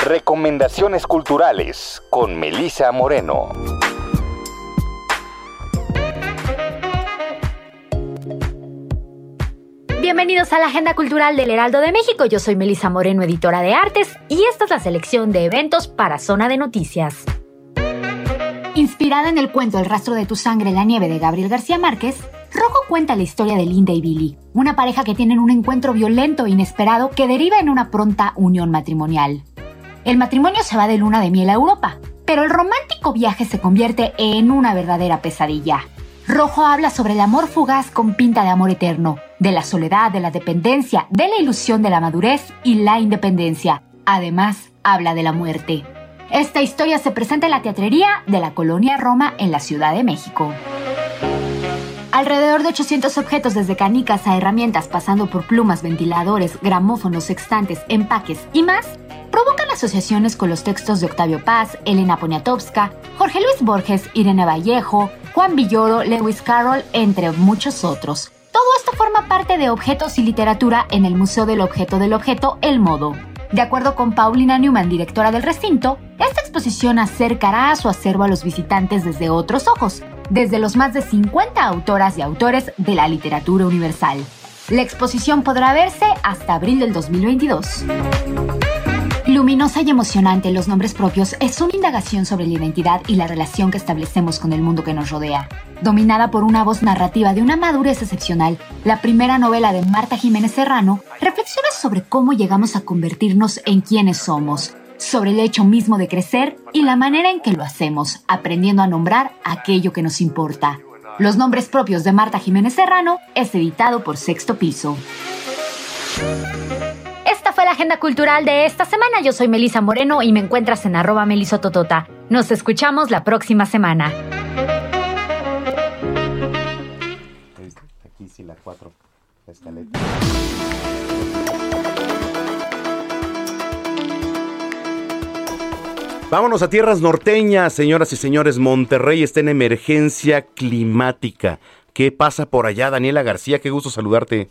Recomendaciones culturales con Melisa Moreno. Bienvenidos a la Agenda Cultural del Heraldo de México. Yo soy Melisa Moreno, editora de artes, y esta es la selección de eventos para Zona de Noticias. Inspirada en el cuento El rastro de tu sangre en la nieve de Gabriel García Márquez, Rojo cuenta la historia de Linda y Billy, una pareja que tienen un encuentro violento e inesperado que deriva en una pronta unión matrimonial. El matrimonio se va de luna de miel a Europa, pero el romántico viaje se convierte en una verdadera pesadilla. Rojo habla sobre el amor fugaz con pinta de amor eterno, de la soledad, de la dependencia, de la ilusión de la madurez y la independencia. Además, habla de la muerte. Esta historia se presenta en la teatrería de la colonia Roma en la Ciudad de México. Alrededor de 800 objetos desde canicas a herramientas pasando por plumas, ventiladores, gramófonos, sextantes, empaques y más provocan asociaciones con los textos de Octavio Paz, Elena Poniatowska, Jorge Luis Borges, Irene Vallejo, Juan Villoro, Lewis Carroll, entre muchos otros. Todo esto forma parte de Objetos y Literatura en el Museo del Objeto del Objeto El Modo. De acuerdo con Paulina Newman, directora del recinto, esta exposición acercará a su acervo a los visitantes desde otros ojos, desde los más de 50 autoras y autores de la literatura universal. La exposición podrá verse hasta abril del 2022. Luminosa y emocionante, Los Nombres Propios es una indagación sobre la identidad y la relación que establecemos con el mundo que nos rodea. Dominada por una voz narrativa de una madurez excepcional, la primera novela de Marta Jiménez Serrano reflexiona sobre cómo llegamos a convertirnos en quienes somos, sobre el hecho mismo de crecer y la manera en que lo hacemos, aprendiendo a nombrar aquello que nos importa. Los Nombres Propios de Marta Jiménez Serrano es editado por Sexto Piso. Fue la agenda cultural de esta semana. Yo soy Melisa Moreno y me encuentras en arroba melisototota. Nos escuchamos la próxima semana. la 4, la escaleta. Vámonos a tierras norteñas, señoras y señores. Monterrey está en emergencia climática. ¿Qué pasa por allá, Daniela García? Qué gusto saludarte.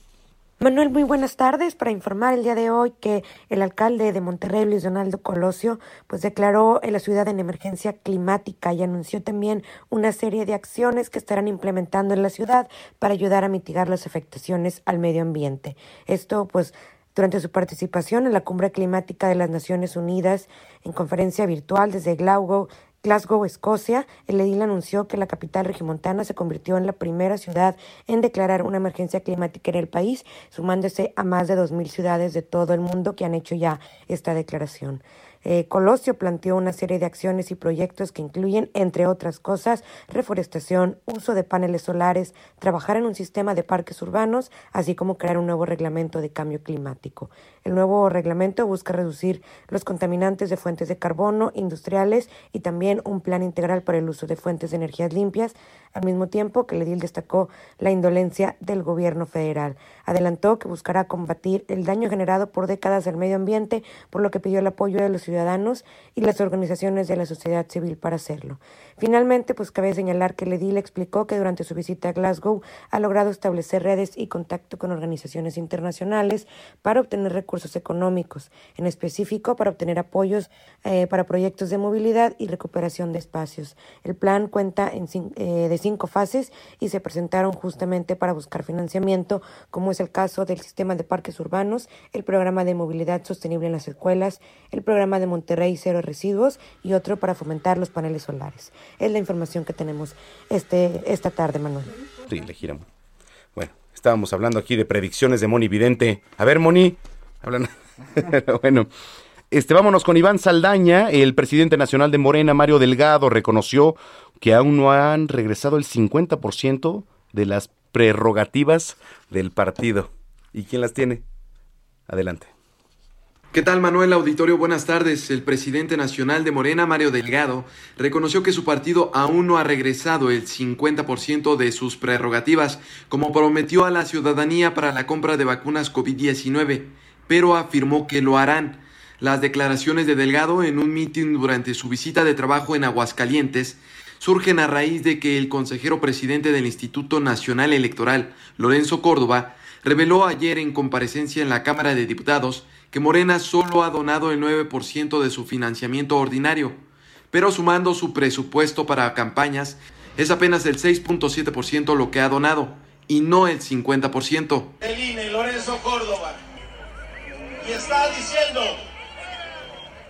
Manuel, muy buenas tardes. Para informar el día de hoy que el alcalde de Monterrey, Luis Donaldo Colosio, pues declaró en la ciudad en emergencia climática y anunció también una serie de acciones que estarán implementando en la ciudad para ayudar a mitigar las afectaciones al medio ambiente. Esto, pues, durante su participación en la Cumbre Climática de las Naciones Unidas en conferencia virtual desde Glasgow, Glasgow, Escocia, el edil anunció que la capital regimontana se convirtió en la primera ciudad en declarar una emergencia climática en el país, sumándose a más de 2.000 ciudades de todo el mundo que han hecho ya esta declaración. Eh, Colosio planteó una serie de acciones y proyectos que incluyen, entre otras cosas, reforestación, uso de paneles solares, trabajar en un sistema de parques urbanos, así como crear un nuevo reglamento de cambio climático. El nuevo reglamento busca reducir los contaminantes de fuentes de carbono industriales y también un plan integral para el uso de fuentes de energías limpias, al mismo tiempo que el edil destacó la indolencia del gobierno federal. Adelantó que buscará combatir el daño generado por décadas al medio ambiente, por lo que pidió el apoyo de los ciudadanos y las organizaciones de la sociedad civil para hacerlo. Finalmente, pues cabe señalar que el edil explicó que durante su visita a Glasgow ha logrado establecer redes y contacto con organizaciones internacionales para obtener recursos económicos, en específico para obtener apoyos eh, para proyectos de movilidad y recuperación de espacios. El plan cuenta en, eh, de cinco fases y se presentaron justamente para buscar financiamiento, como es el caso del sistema de parques urbanos, el programa de movilidad sostenible en las escuelas, el programa de Monterrey Cero Residuos y otro para fomentar los paneles solares. Es la información que tenemos este, esta tarde, Manuel. Sí, le giramos. Bueno, estábamos hablando aquí de predicciones de Moni Vidente. A ver, Moni, hablan. bueno. Este, vámonos con Iván Saldaña, el presidente nacional de Morena, Mario Delgado, reconoció que aún no han regresado el 50% de las prerrogativas del partido. ¿Y quién las tiene? Adelante. ¿Qué tal Manuel Auditorio? Buenas tardes. El presidente nacional de Morena, Mario Delgado, reconoció que su partido aún no ha regresado el 50% de sus prerrogativas, como prometió a la ciudadanía para la compra de vacunas COVID-19, pero afirmó que lo harán. Las declaraciones de Delgado en un mitin durante su visita de trabajo en Aguascalientes surgen a raíz de que el consejero presidente del Instituto Nacional Electoral, Lorenzo Córdoba, reveló ayer en comparecencia en la Cámara de Diputados que Morena solo ha donado el 9% de su financiamiento ordinario, pero sumando su presupuesto para campañas, es apenas el 6.7% lo que ha donado y no el 50%. El INE, Lorenzo Córdoba, y está diciendo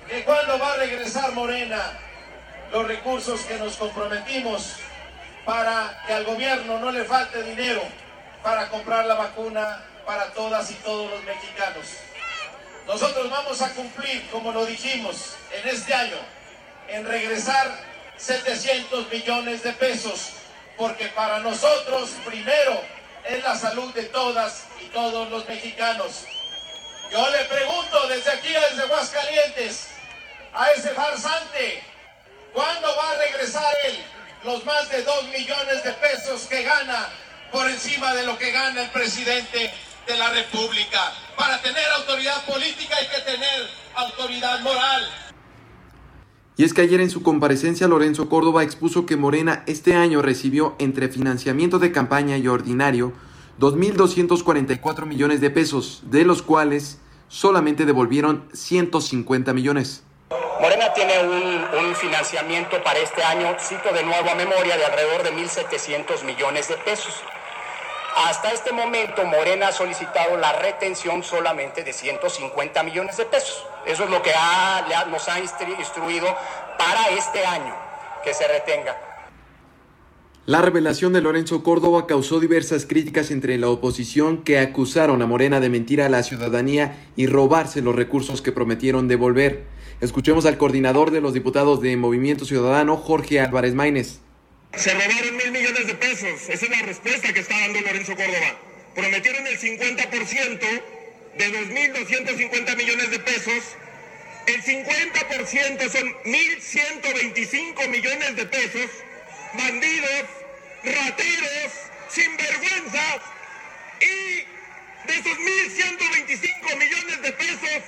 que cuando va a regresar Morena los recursos que nos comprometimos para que al gobierno no le falte dinero para comprar la vacuna para todas y todos los mexicanos. Nosotros vamos a cumplir, como lo dijimos, en este año, en regresar 700 millones de pesos, porque para nosotros primero es la salud de todas y todos los mexicanos. Yo le pregunto desde aquí, desde Aguascalientes, a ese farsante, ¿cuándo va a regresar él los más de 2 millones de pesos que gana por encima de lo que gana el presidente de la República. Para tener autoridad política hay que tener autoridad moral. Y es que ayer en su comparecencia Lorenzo Córdoba expuso que Morena este año recibió entre financiamiento de campaña y ordinario 2.244 millones de pesos, de los cuales solamente devolvieron 150 millones. Morena tiene un, un, financiamiento para este año, cito de nuevo a memoria, de alrededor de 1.700 millones de pesos. Hasta este momento Morena ha solicitado la retención solamente de 150 millones de pesos. Eso es lo que nos ha instruido para este año, que se retenga. La revelación de Lorenzo Córdoba causó diversas críticas entre la oposición que acusaron a Morena de mentir a la ciudadanía y robarse los recursos que prometieron devolver. Escuchemos al coordinador de los diputados de Movimiento Ciudadano, Jorge Álvarez Maínez. Se robaron mil millones de pesos. Esa es la respuesta que está dando Lorenzo Córdoba. Prometieron el 50% de 2.250 millones de pesos. El 50% son 1.125 millones de pesos. Bandidos, rateros, sinvergüenzas, Y de esos 1.125 millones de pesos,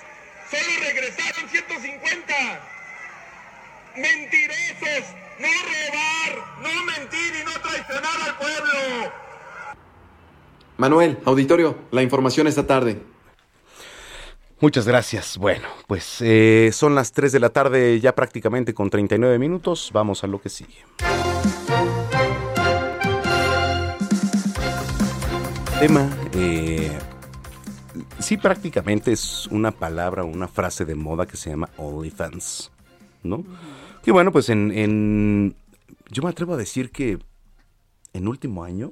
solo regresaron 150. Mentirosos, no robar, no mentir y no traicionar al pueblo. Manuel, auditorio, la información esta tarde. Muchas gracias. Bueno, pues eh, son las 3 de la tarde ya prácticamente con 39 minutos. Vamos a lo que sigue. Tema, eh, sí prácticamente es una palabra, una frase de moda que se llama OnlyFans, ¿no? Y bueno, pues en, en- yo me atrevo a decir que en último año,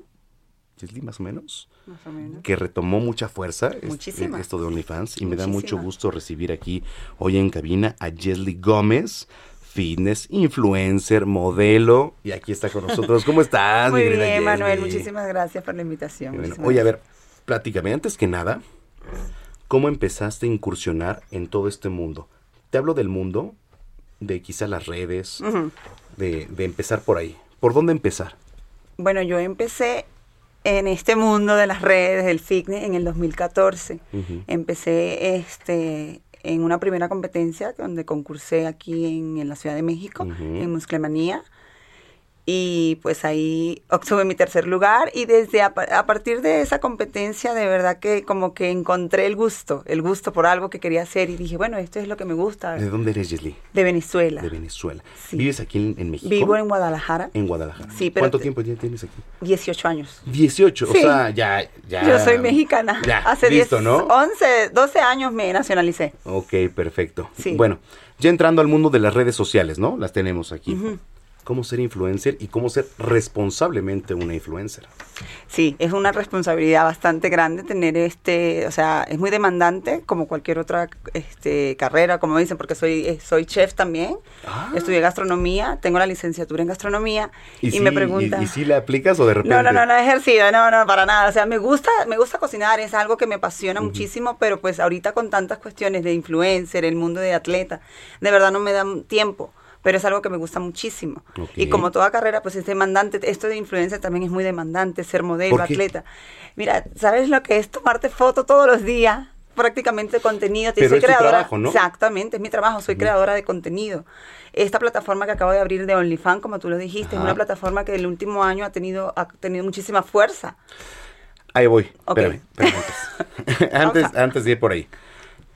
Leslie, más o menos, Más o menos. que retomó mucha fuerza Muchísima. esto de OnlyFans y me da mucho gusto recibir aquí hoy en cabina a Jesly Gómez, fitness, influencer, modelo y aquí está con nosotros. ¿Cómo estás, Muy bien, Manuel, muchísimas gracias por la invitación. Bueno, oye, a ver, platícame, antes que nada, ¿cómo empezaste a incursionar en todo este mundo? Te hablo del mundo, de quizá las redes, de, de empezar por ahí. ¿Por dónde empezar? Bueno, yo empecé en este mundo de las redes, del fitness, en el 2014. Ujú. Empecé este, en una primera competencia donde concursé aquí en, en la Ciudad de México, en Musclemanía. Y pues ahí obtuve mi tercer lugar y desde a, pa- a partir de esa competencia de verdad que como que encontré el gusto, el gusto por algo que quería hacer y dije, bueno, esto es lo que me gusta. ¿De dónde eres, Jesly? De Venezuela. De Venezuela. ¿Vives aquí en, en México? Vivo en Guadalajara, En Guadalajara. Sí, pero ¿Cuánto tiempo ya tienes aquí? 18 años. 18, o Sí. sea, ya, ya. Yo soy mexicana. Ya, Hace listo, 10, ¿no? 11, 12 años me nacionalicé. Ok, perfecto. Sí. Bueno, ya entrando al mundo de las redes sociales, ¿no? Las tenemos aquí. Cómo ser influencer y cómo ser responsablemente una influencer. Sí, es una responsabilidad bastante grande tener este, o sea, es muy demandante como cualquier otra este, carrera, como dicen, porque soy eh, soy chef también. Estudié gastronomía, tengo la licenciatura en gastronomía y, si, me pregunta ¿Y, y si la aplicas o de repente? No, no, no, no he ejercido, no, no, para nada. O sea, me gusta, me gusta cocinar, es algo que me apasiona muchísimo, pero pues ahorita con tantas cuestiones de influencer, el mundo de atleta, de verdad no me da tiempo. Pero es algo que me gusta muchísimo. Y como toda carrera, pues es demandante. Esto de influencer también es muy demandante, ser modelo, atleta. Mira, ¿sabes lo que es tomarte foto todos los días? Prácticamente contenido. Pero soy es tu creadora. trabajo, ¿no? Exactamente, es mi trabajo. Soy creadora de contenido. Esta plataforma que acabo de abrir de OnlyFans, como tú lo dijiste, es una plataforma que el último año ha tenido, ha tenido muchísima fuerza. Ahí voy. Espérame, espérame antes. antes, antes de ir por ahí.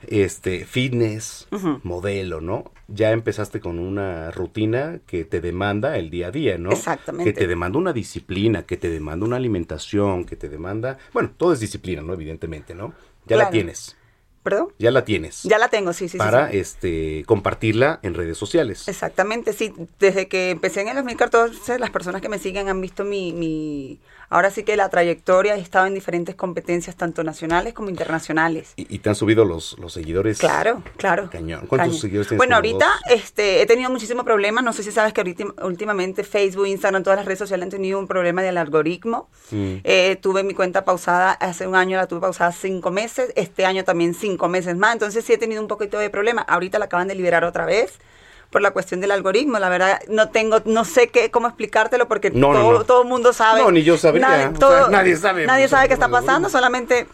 Este, fitness, modelo, ¿no? Ya empezaste con una rutina que te demanda el día a día, ¿no? Exactamente. Que te demanda una disciplina, que te demanda una alimentación, que te demanda... Bueno, todo es disciplina, ¿no? Evidentemente, ¿no? Ya la tienes. ¿Perdón? Ya la tienes. Ya la tengo, sí, sí, sí, para sí. este compartirla en redes sociales. Exactamente, sí. Desde que empecé en el 2014, las personas que me siguen han visto mi, mi... Ahora sí que la trayectoria, he estado en diferentes competencias, tanto nacionales como internacionales. Y, y te han subido los, los seguidores. Claro, claro. Cañón. ¿Cuántos Cañón. seguidores tienes? Bueno, ahorita dos. este, he tenido muchísimos problemas. No sé si sabes que ahorita, últimamente Facebook, Instagram, todas las redes sociales han tenido un problema del algoritmo. Mm. Eh, tuve mi cuenta pausada hace un año, la tuve pausada cinco meses. Este año también cinco meses más. Entonces sí he tenido un poquito de problema. Ahorita la acaban de liberar otra vez por la cuestión del algoritmo. La verdad, no tengo, no sé qué, cómo explicártelo porque No, no, todo, no. todo el mundo sabe. No, ni yo sabría. Nadie, O sea, todo- nadie sabe. Nadie sabe qué está pasando, solamente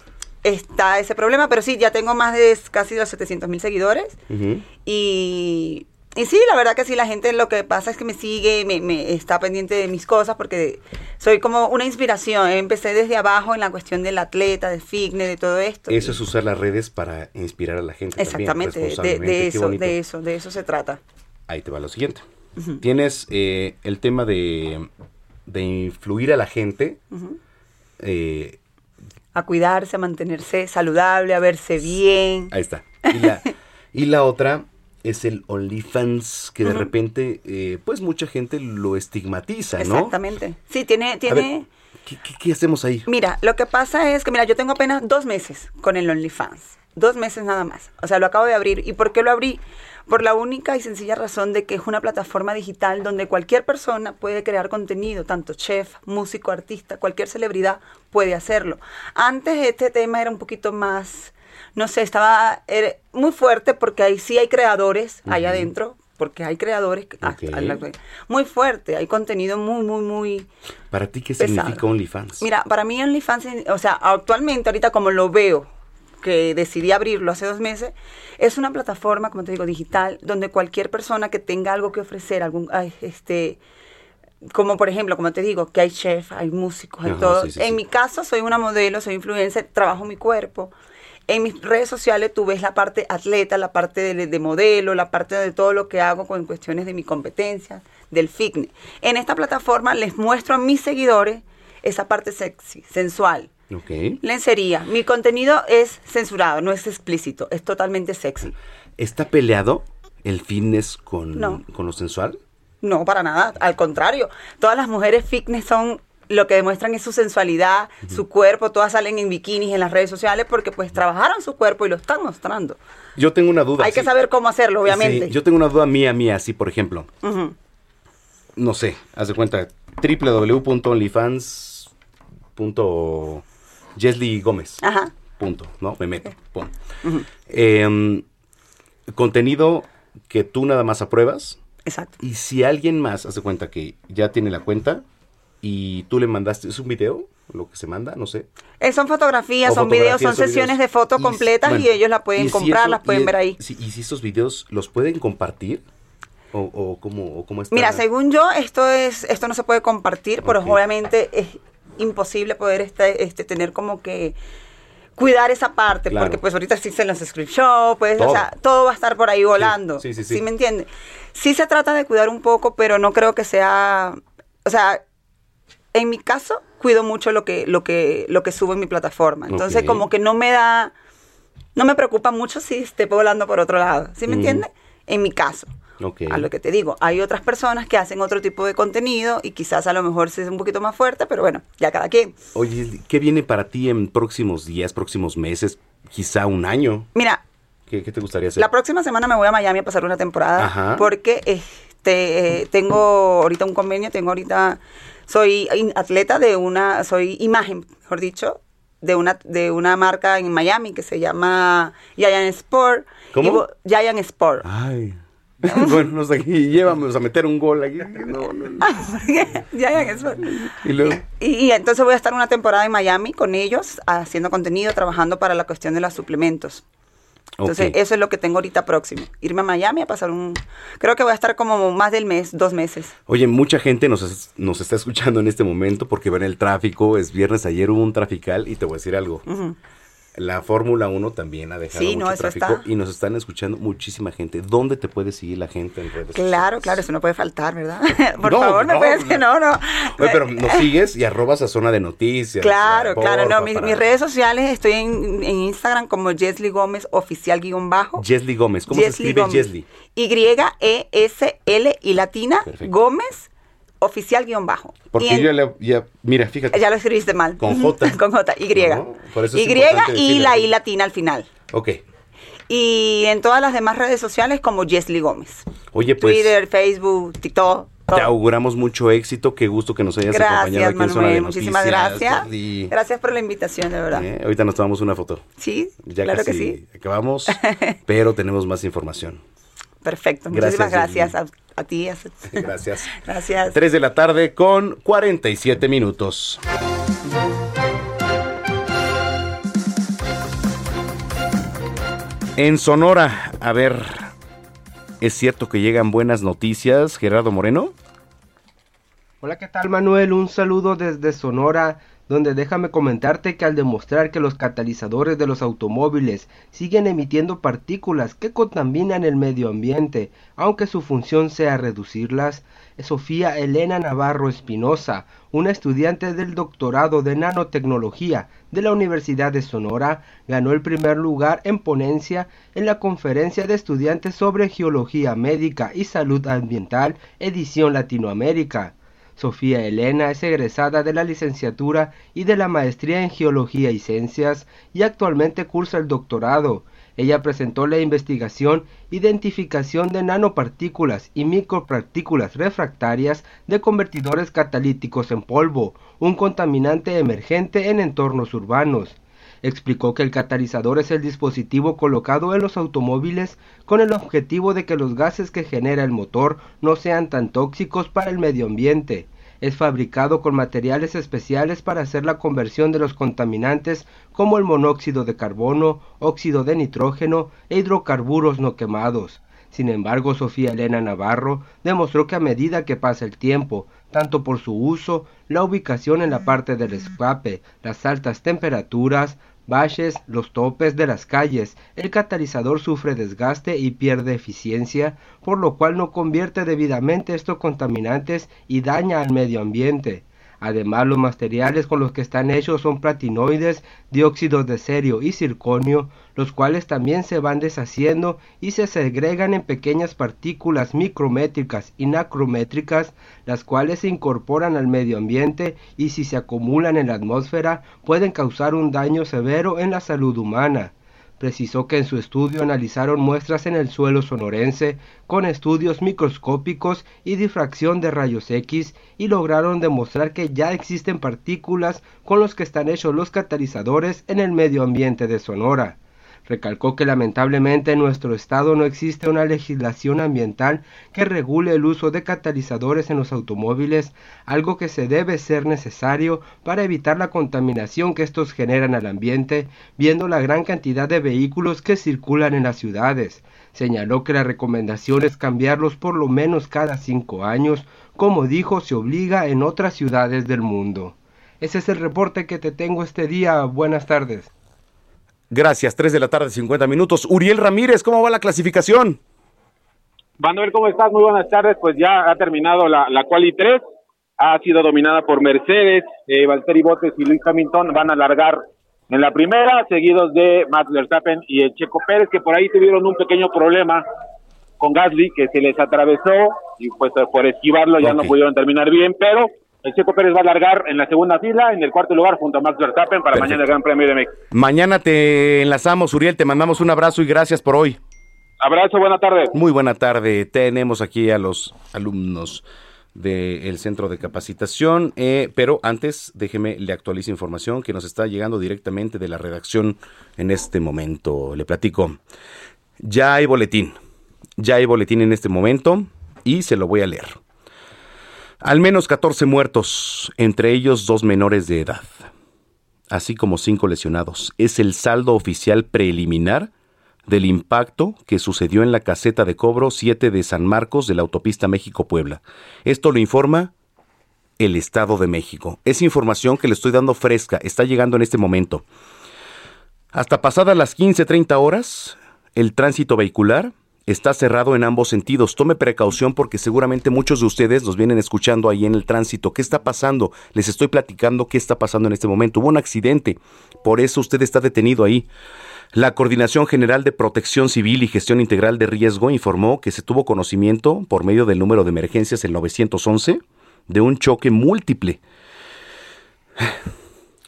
está ese problema. Pero sí, ya tengo más de casi los 700 mil seguidores. Ujú. Y, y sí, la verdad que sí, la gente lo que pasa es que me sigue, me, me está pendiente de mis cosas porque soy como una inspiración. Empecé desde abajo en la cuestión del atleta, del fitness, de todo esto. Eso es usar las redes para inspirar a la gente. también, Exactamente, de, eso, de eso, de eso se trata. Ahí te va lo siguiente. Tienes eh, el tema de, de influir a la gente. Eh, A cuidarse, a mantenerse saludable, a verse bien. ahí está. Y la, y la otra es el OnlyFans, que de repente, eh, pues mucha gente lo estigmatiza, ¿no? Exactamente. Sí, tiene, tiene. ¿qué, qué- qué hacemos ahí? Mira, lo que pasa es que, mira, yo tengo apenas dos meses con el OnlyFans. Dos meses nada más. O sea, lo acabo de abrir. ¿Y por qué lo abrí? Por la única y sencilla razón de que es una plataforma digital donde cualquier persona puede crear contenido, tanto chef, músico, artista, cualquier celebridad puede hacerlo. Antes este tema era un poquito más, no sé, estaba era muy fuerte porque ahí sí hay creadores allá adentro, porque hay creadores muy fuerte, hay contenido muy, muy, muy... ¿Para ti qué Pesado. significa OnlyFans? Mira, para mí OnlyFans, o sea, actualmente, ahorita como lo veo, que decidí abrirlo hace dos meses, es una plataforma, como te digo, digital, donde cualquier persona que tenga algo que ofrecer, algún, ay, este, como por ejemplo, como te digo, que hay chef, hay músicos, hay Ajá, todo. sí, sí, en sí. mi caso, soy una modelo, soy influencer, trabajo mi cuerpo. En mis redes sociales tú ves la parte atleta, la parte de, de modelo, la parte de todo lo que hago con cuestiones de mi competencia, del fitness. En esta plataforma les muestro a mis seguidores esa parte sexy, sensual. Ok. Lencería. Mi contenido es censurado, no es explícito, es totalmente sexy. ¿Está peleado el fitness con, No. con lo sensual? No, para nada. Al contrario, todas las mujeres fitness son lo que demuestran es su sensualidad, su cuerpo, todas salen en bikinis en las redes sociales porque pues trabajaron su cuerpo y lo están mostrando. Yo tengo una duda. Hay que saber cómo hacerlo, obviamente. Sí, yo tengo una duda mía, mía, así por ejemplo. No sé, haz de cuenta, www.onlyfans.jesly Gómez. Ajá. Punto, ¿no? Me meto, pum. Em, contenido que tú nada más apruebas. Exacto. Y si alguien más hace cuenta que ya tiene la cuenta y tú le mandaste, ¿es un video? Lo que se manda, no sé. Eh, son fotografías, O son videos, son sesiones videos. de fotos Y- completas bueno, y ellos la pueden si comprar, eso- las pueden y- ver ahí. si- y si estos videos los pueden compartir o, o cómo, o cómo está. Mira, según yo, esto es, esto no se puede compartir, pero obviamente es imposible poder este, este, tener como que cuidar esa parte, Claro. porque pues ahorita existen los script show, pues, Todo. o sea, todo va a estar por ahí volando. sí, sí, sí. me entiende? Sí se trata de cuidar un poco, pero no creo que sea, o sea, en mi caso cuido mucho lo que lo que lo que subo en mi plataforma. Entonces, Ok. como que no me da no me preocupa mucho si esté volando por otro lado. ¿Sí me Ujú. entiende? En mi caso. Ok. A lo que te digo, hay otras personas que hacen otro tipo de contenido y quizás a lo mejor sí es un poquito más fuerte, pero bueno, ya cada quien. Oye, ¿qué viene para ti en próximos días, próximos meses, quizá un año? Mira, ¿Qué, qué te gustaría hacer? la próxima semana me voy a Miami a pasar una temporada Ajá. porque este eh, tengo ahorita un convenio, tengo ahorita soy atleta de una soy imagen, mejor dicho, de una de una marca en Miami que se llama Giant Sport. ¿Cómo? Y Giant Sport. Ay. bueno, no sé, y a meter un gol aquí. No, no, no. Giant Sport. Y luego, Y, y entonces voy a estar una temporada en Miami con ellos, haciendo contenido, trabajando para la cuestión de los suplementos. Entonces, eso es lo que tengo ahorita próximo. Irme a Miami a pasar un... Creo que voy a estar como más del mes, dos meses. Oye, mucha gente nos, es- nos está escuchando en este momento porque ven el tráfico. Es viernes, ayer hubo un trafical y te voy a decir algo. La Fórmula 1 también ha dejado Sí, mucho no, tráfico está. y nos están escuchando muchísima gente. ¿Dónde te puede seguir la gente en redes Claro, claro, eso no puede faltar, ¿verdad? Por No, favor, me no, puedes... no. No, no. Oye, pero nos sigues y arrobas a zona de noticias. Claro, claro, no, mis, para- mis redes sociales estoy en, en Instagram como Jesly Gómez oficial guion bajo. Jesly Gómez. ¿Cómo se escribe. Jesly? Y-E-S-L y latina, Gómez oficial guion bajo. Porque en- yo le, ya, mira, fíjate. Ya lo escribiste mal. Con J. Con J, Y. No, y y la I latina al final. Ok. Y en todas las demás redes sociales como Jesly Gómez. Oye, pues Twitter, Facebook, TikTok. todo. te auguramos mucho éxito. Qué gusto que nos hayas acompañado Gracias, aquí en Zona de Manuel. Noticias. Muchísimas gracias. Gracias por la invitación, de verdad. eh, ahorita nos tomamos una foto. Sí, Ya claro que sí. acabamos, pero tenemos más información. Perfecto. Gracias, Muchísimas gracias a, a ti. Gracias. Gracias. 3 de la tarde con 47 minutos. En Sonora, a ver, ¿es cierto que llegan buenas noticias, Gerardo Moreno? Hola, ¿qué tal Manuel? Un saludo desde Sonora, donde déjame comentarte que al demostrar que los catalizadores de los automóviles siguen emitiendo partículas que contaminan el medio ambiente, aunque su función sea reducirlas, Sofía Elena Navarro Espinosa, una estudiante del doctorado de nanotecnología de la Universidad de Sonora, ganó el primer lugar en ponencia en la conferencia de estudiantes sobre geología médica y salud ambiental, edición Latinoamérica. Sofía Elena es egresada de la licenciatura y de la maestría en Geología y Ciencias y actualmente cursa el doctorado. Ella presentó la investigación Identificación de nanopartículas y micropartículas refractarias de convertidores catalíticos en polvo, un contaminante emergente en entornos urbanos. Explicó que el catalizador es el dispositivo colocado en los automóviles con el objetivo de que los gases que genera el motor no sean tan tóxicos para el medio ambiente. Es fabricado con materiales especiales para hacer la conversión de los contaminantes como el monóxido de carbono, óxido de nitrógeno e hidrocarburos no quemados. Sin embargo, Sofía Elena Navarro demostró que a medida que pasa el tiempo, tanto por su uso, la ubicación en la parte del escape, las altas temperaturas, baches, los topes de las calles, el catalizador sufre desgaste y pierde eficiencia, por lo cual no convierte debidamente estos contaminantes y daña al medio ambiente. Además, los materiales con los que están hechos son platinoides, dióxidos de serio y circonio, los cuales también se van deshaciendo y se segregan en pequeñas partículas micrométricas y nacrométricas, las cuales se incorporan al medio ambiente y si se acumulan en la atmósfera pueden causar un daño severo en la salud humana precisó que en su estudio analizaron muestras en el suelo sonorense con estudios microscópicos y difracción de rayos X y lograron demostrar que ya existen partículas con los que están hechos los catalizadores en el medio ambiente de Sonora. Recalcó que lamentablemente en nuestro estado no existe una legislación ambiental que regule el uso de catalizadores en los automóviles, algo que se debe ser necesario para evitar la contaminación que estos generan al ambiente, viendo la gran cantidad de vehículos que circulan en las ciudades. Señaló que la recomendación es cambiarlos por lo menos cada cinco años, como dijo se obliga en otras ciudades del mundo. Ese es el reporte que te tengo este día. Buenas tardes. Gracias, 3 de la tarde, 50 minutos. Uriel Ramírez, ¿cómo va la clasificación? Manuel, ¿cómo estás? Muy buenas tardes. Pues ya ha terminado la, la Quali 3. Ha sido dominada por Mercedes, eh, Valtteri Bottas y Luis Hamilton. Van a alargar en la primera, seguidos de Max Verstappen y el Checo Pérez, que por ahí tuvieron un pequeño problema con Gasly, que se les atravesó y pues por esquivarlo ya no pudieron terminar bien, pero el Checo Pérez va a largar en la segunda fila, en el cuarto lugar junto a Max Verstappen para mañana el Gran Premio de México. Mañana te enlazamos, Uriel, te mandamos un abrazo y gracias por hoy. Abrazo, buena tarde. Muy buena tarde. Tenemos aquí a los alumnos del centro de capacitación, eh, pero antes déjeme le actualice información que nos está llegando directamente de la redacción en este momento. Le platico. Ya hay boletín, ya hay boletín en este momento y se lo voy a leer. Al menos 14 muertos, entre ellos dos menores de edad, así como cinco lesionados. Es el saldo oficial preliminar del impacto que sucedió en la caseta de cobro 7 de San Marcos de la autopista México-Puebla. Esto lo informa el Estado de México. Es información que le estoy dando fresca, está llegando en este momento. Hasta pasadas las 15.30 horas, el tránsito vehicular está cerrado en ambos sentidos. Tome precaución porque seguramente muchos de ustedes nos vienen escuchando ahí en el tránsito. ¿Qué está pasando? Les estoy platicando qué está pasando en este momento. Hubo un accidente, por eso usted está detenido ahí. La Coordinación General de Protección Civil y Gestión Integral de Riesgo informó que se tuvo conocimiento, por medio del número de emergencias el 911, de un choque múltiple.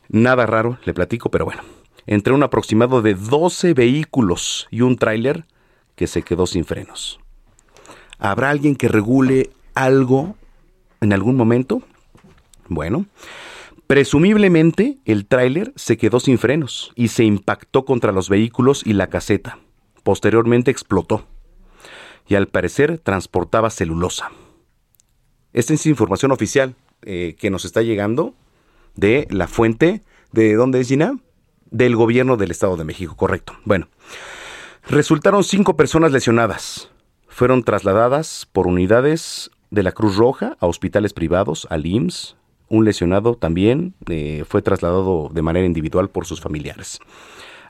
Nada raro, le platico, pero bueno. Entre un aproximado de 12 vehículos y un tráiler que se quedó sin frenos. ¿Habrá alguien que regule algo en algún momento? Bueno, presumiblemente el tráiler se quedó sin frenos y se impactó contra los vehículos y la caseta. Posteriormente explotó y al parecer transportaba celulosa. Esta es información oficial eh, que nos está llegando de la fuente de dónde es Gina? Del gobierno del Estado de México, correcto. Bueno, Resultaron cinco personas lesionadas. Fueron trasladadas por unidades de la Cruz Roja a hospitales privados, al IMSS. Un lesionado también eh, fue trasladado de manera individual por sus familiares.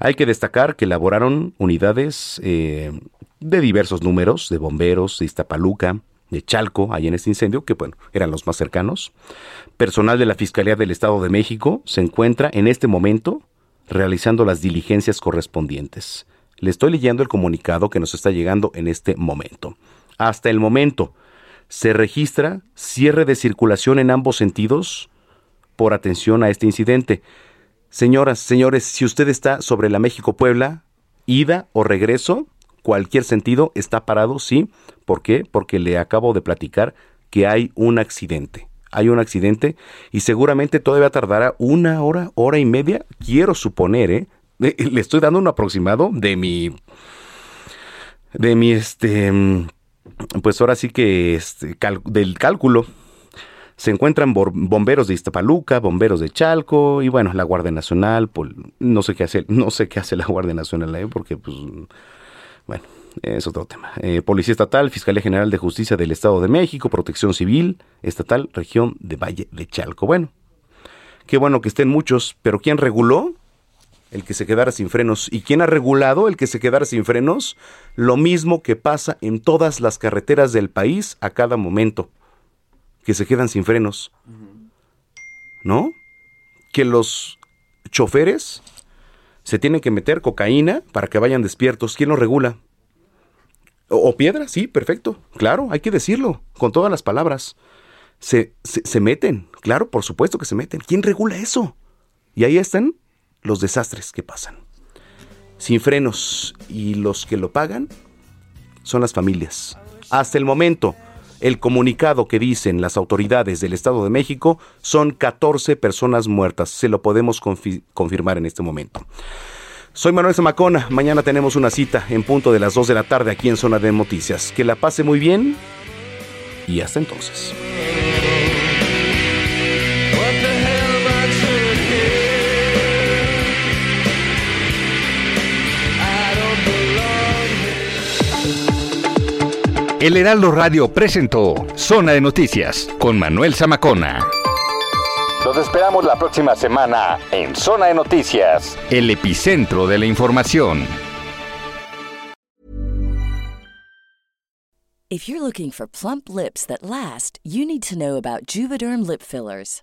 Hay que destacar que elaboraron unidades eh, de diversos números, de bomberos, de Iztapaluca, de Chalco, ahí en este incendio, que bueno, eran los más cercanos. Personal de la Fiscalía del Estado de México se encuentra en este momento realizando las diligencias correspondientes. Le estoy leyendo el comunicado que nos está llegando en este momento. Hasta el momento, se registra cierre de circulación en ambos sentidos por atención a este incidente. Señoras, señores, si usted está sobre la México-Puebla, ida o regreso, cualquier sentido está parado, sí. ¿Por qué? Porque le acabo de platicar que hay un accidente. hay un accidente y seguramente todavía tardará una hora, hora y media, quiero suponer, ¿eh? Le estoy dando un aproximado de mi, de mi, este, pues ahora sí que, este, del cálculo. Se encuentran bomberos de Iztapaluca, bomberos de Chalco y bueno, la Guardia Nacional, no sé qué hace, no sé qué hace la Guardia Nacional ahí porque pues bueno, es otro tema. Eh, Policía Estatal, Fiscalía General de Justicia del Estado de México, Protección Civil Estatal, región de Valle de Chalco. Bueno, qué bueno que estén muchos, pero ¿quién reguló? El que se quedara sin frenos. ¿Y quién ha regulado el que se quedara sin frenos? Lo mismo que pasa en todas las carreteras del país a cada momento, que se quedan sin frenos. ¿No? Que los choferes se tienen que meter cocaína para que vayan despiertos. ¿Quién lo regula? O, o piedra, sí, perfecto. Claro, hay que decirlo, con todas las palabras. Se, se, se meten, claro, por supuesto que se meten. ¿Quién regula eso? Y ahí están los desastres que pasan. Sin frenos. Y los que lo pagan son las familias. Hasta el momento, el comunicado que dicen las autoridades del Estado de México son 14 personas muertas. Se lo podemos confi- confirmar en este momento. Soy Manuel Zamacona. Mañana tenemos una cita en punto de las 2 de la tarde aquí en Zona de Noticias. Que la pase muy bien y hasta entonces. El Heraldo Radio presentó Zona de Noticias con Manuel Zamacona. Los esperamos la próxima semana en Zona de Noticias, el epicentro de la información. If you're looking for plump lips that last, you need to know about Juvederm lip fillers.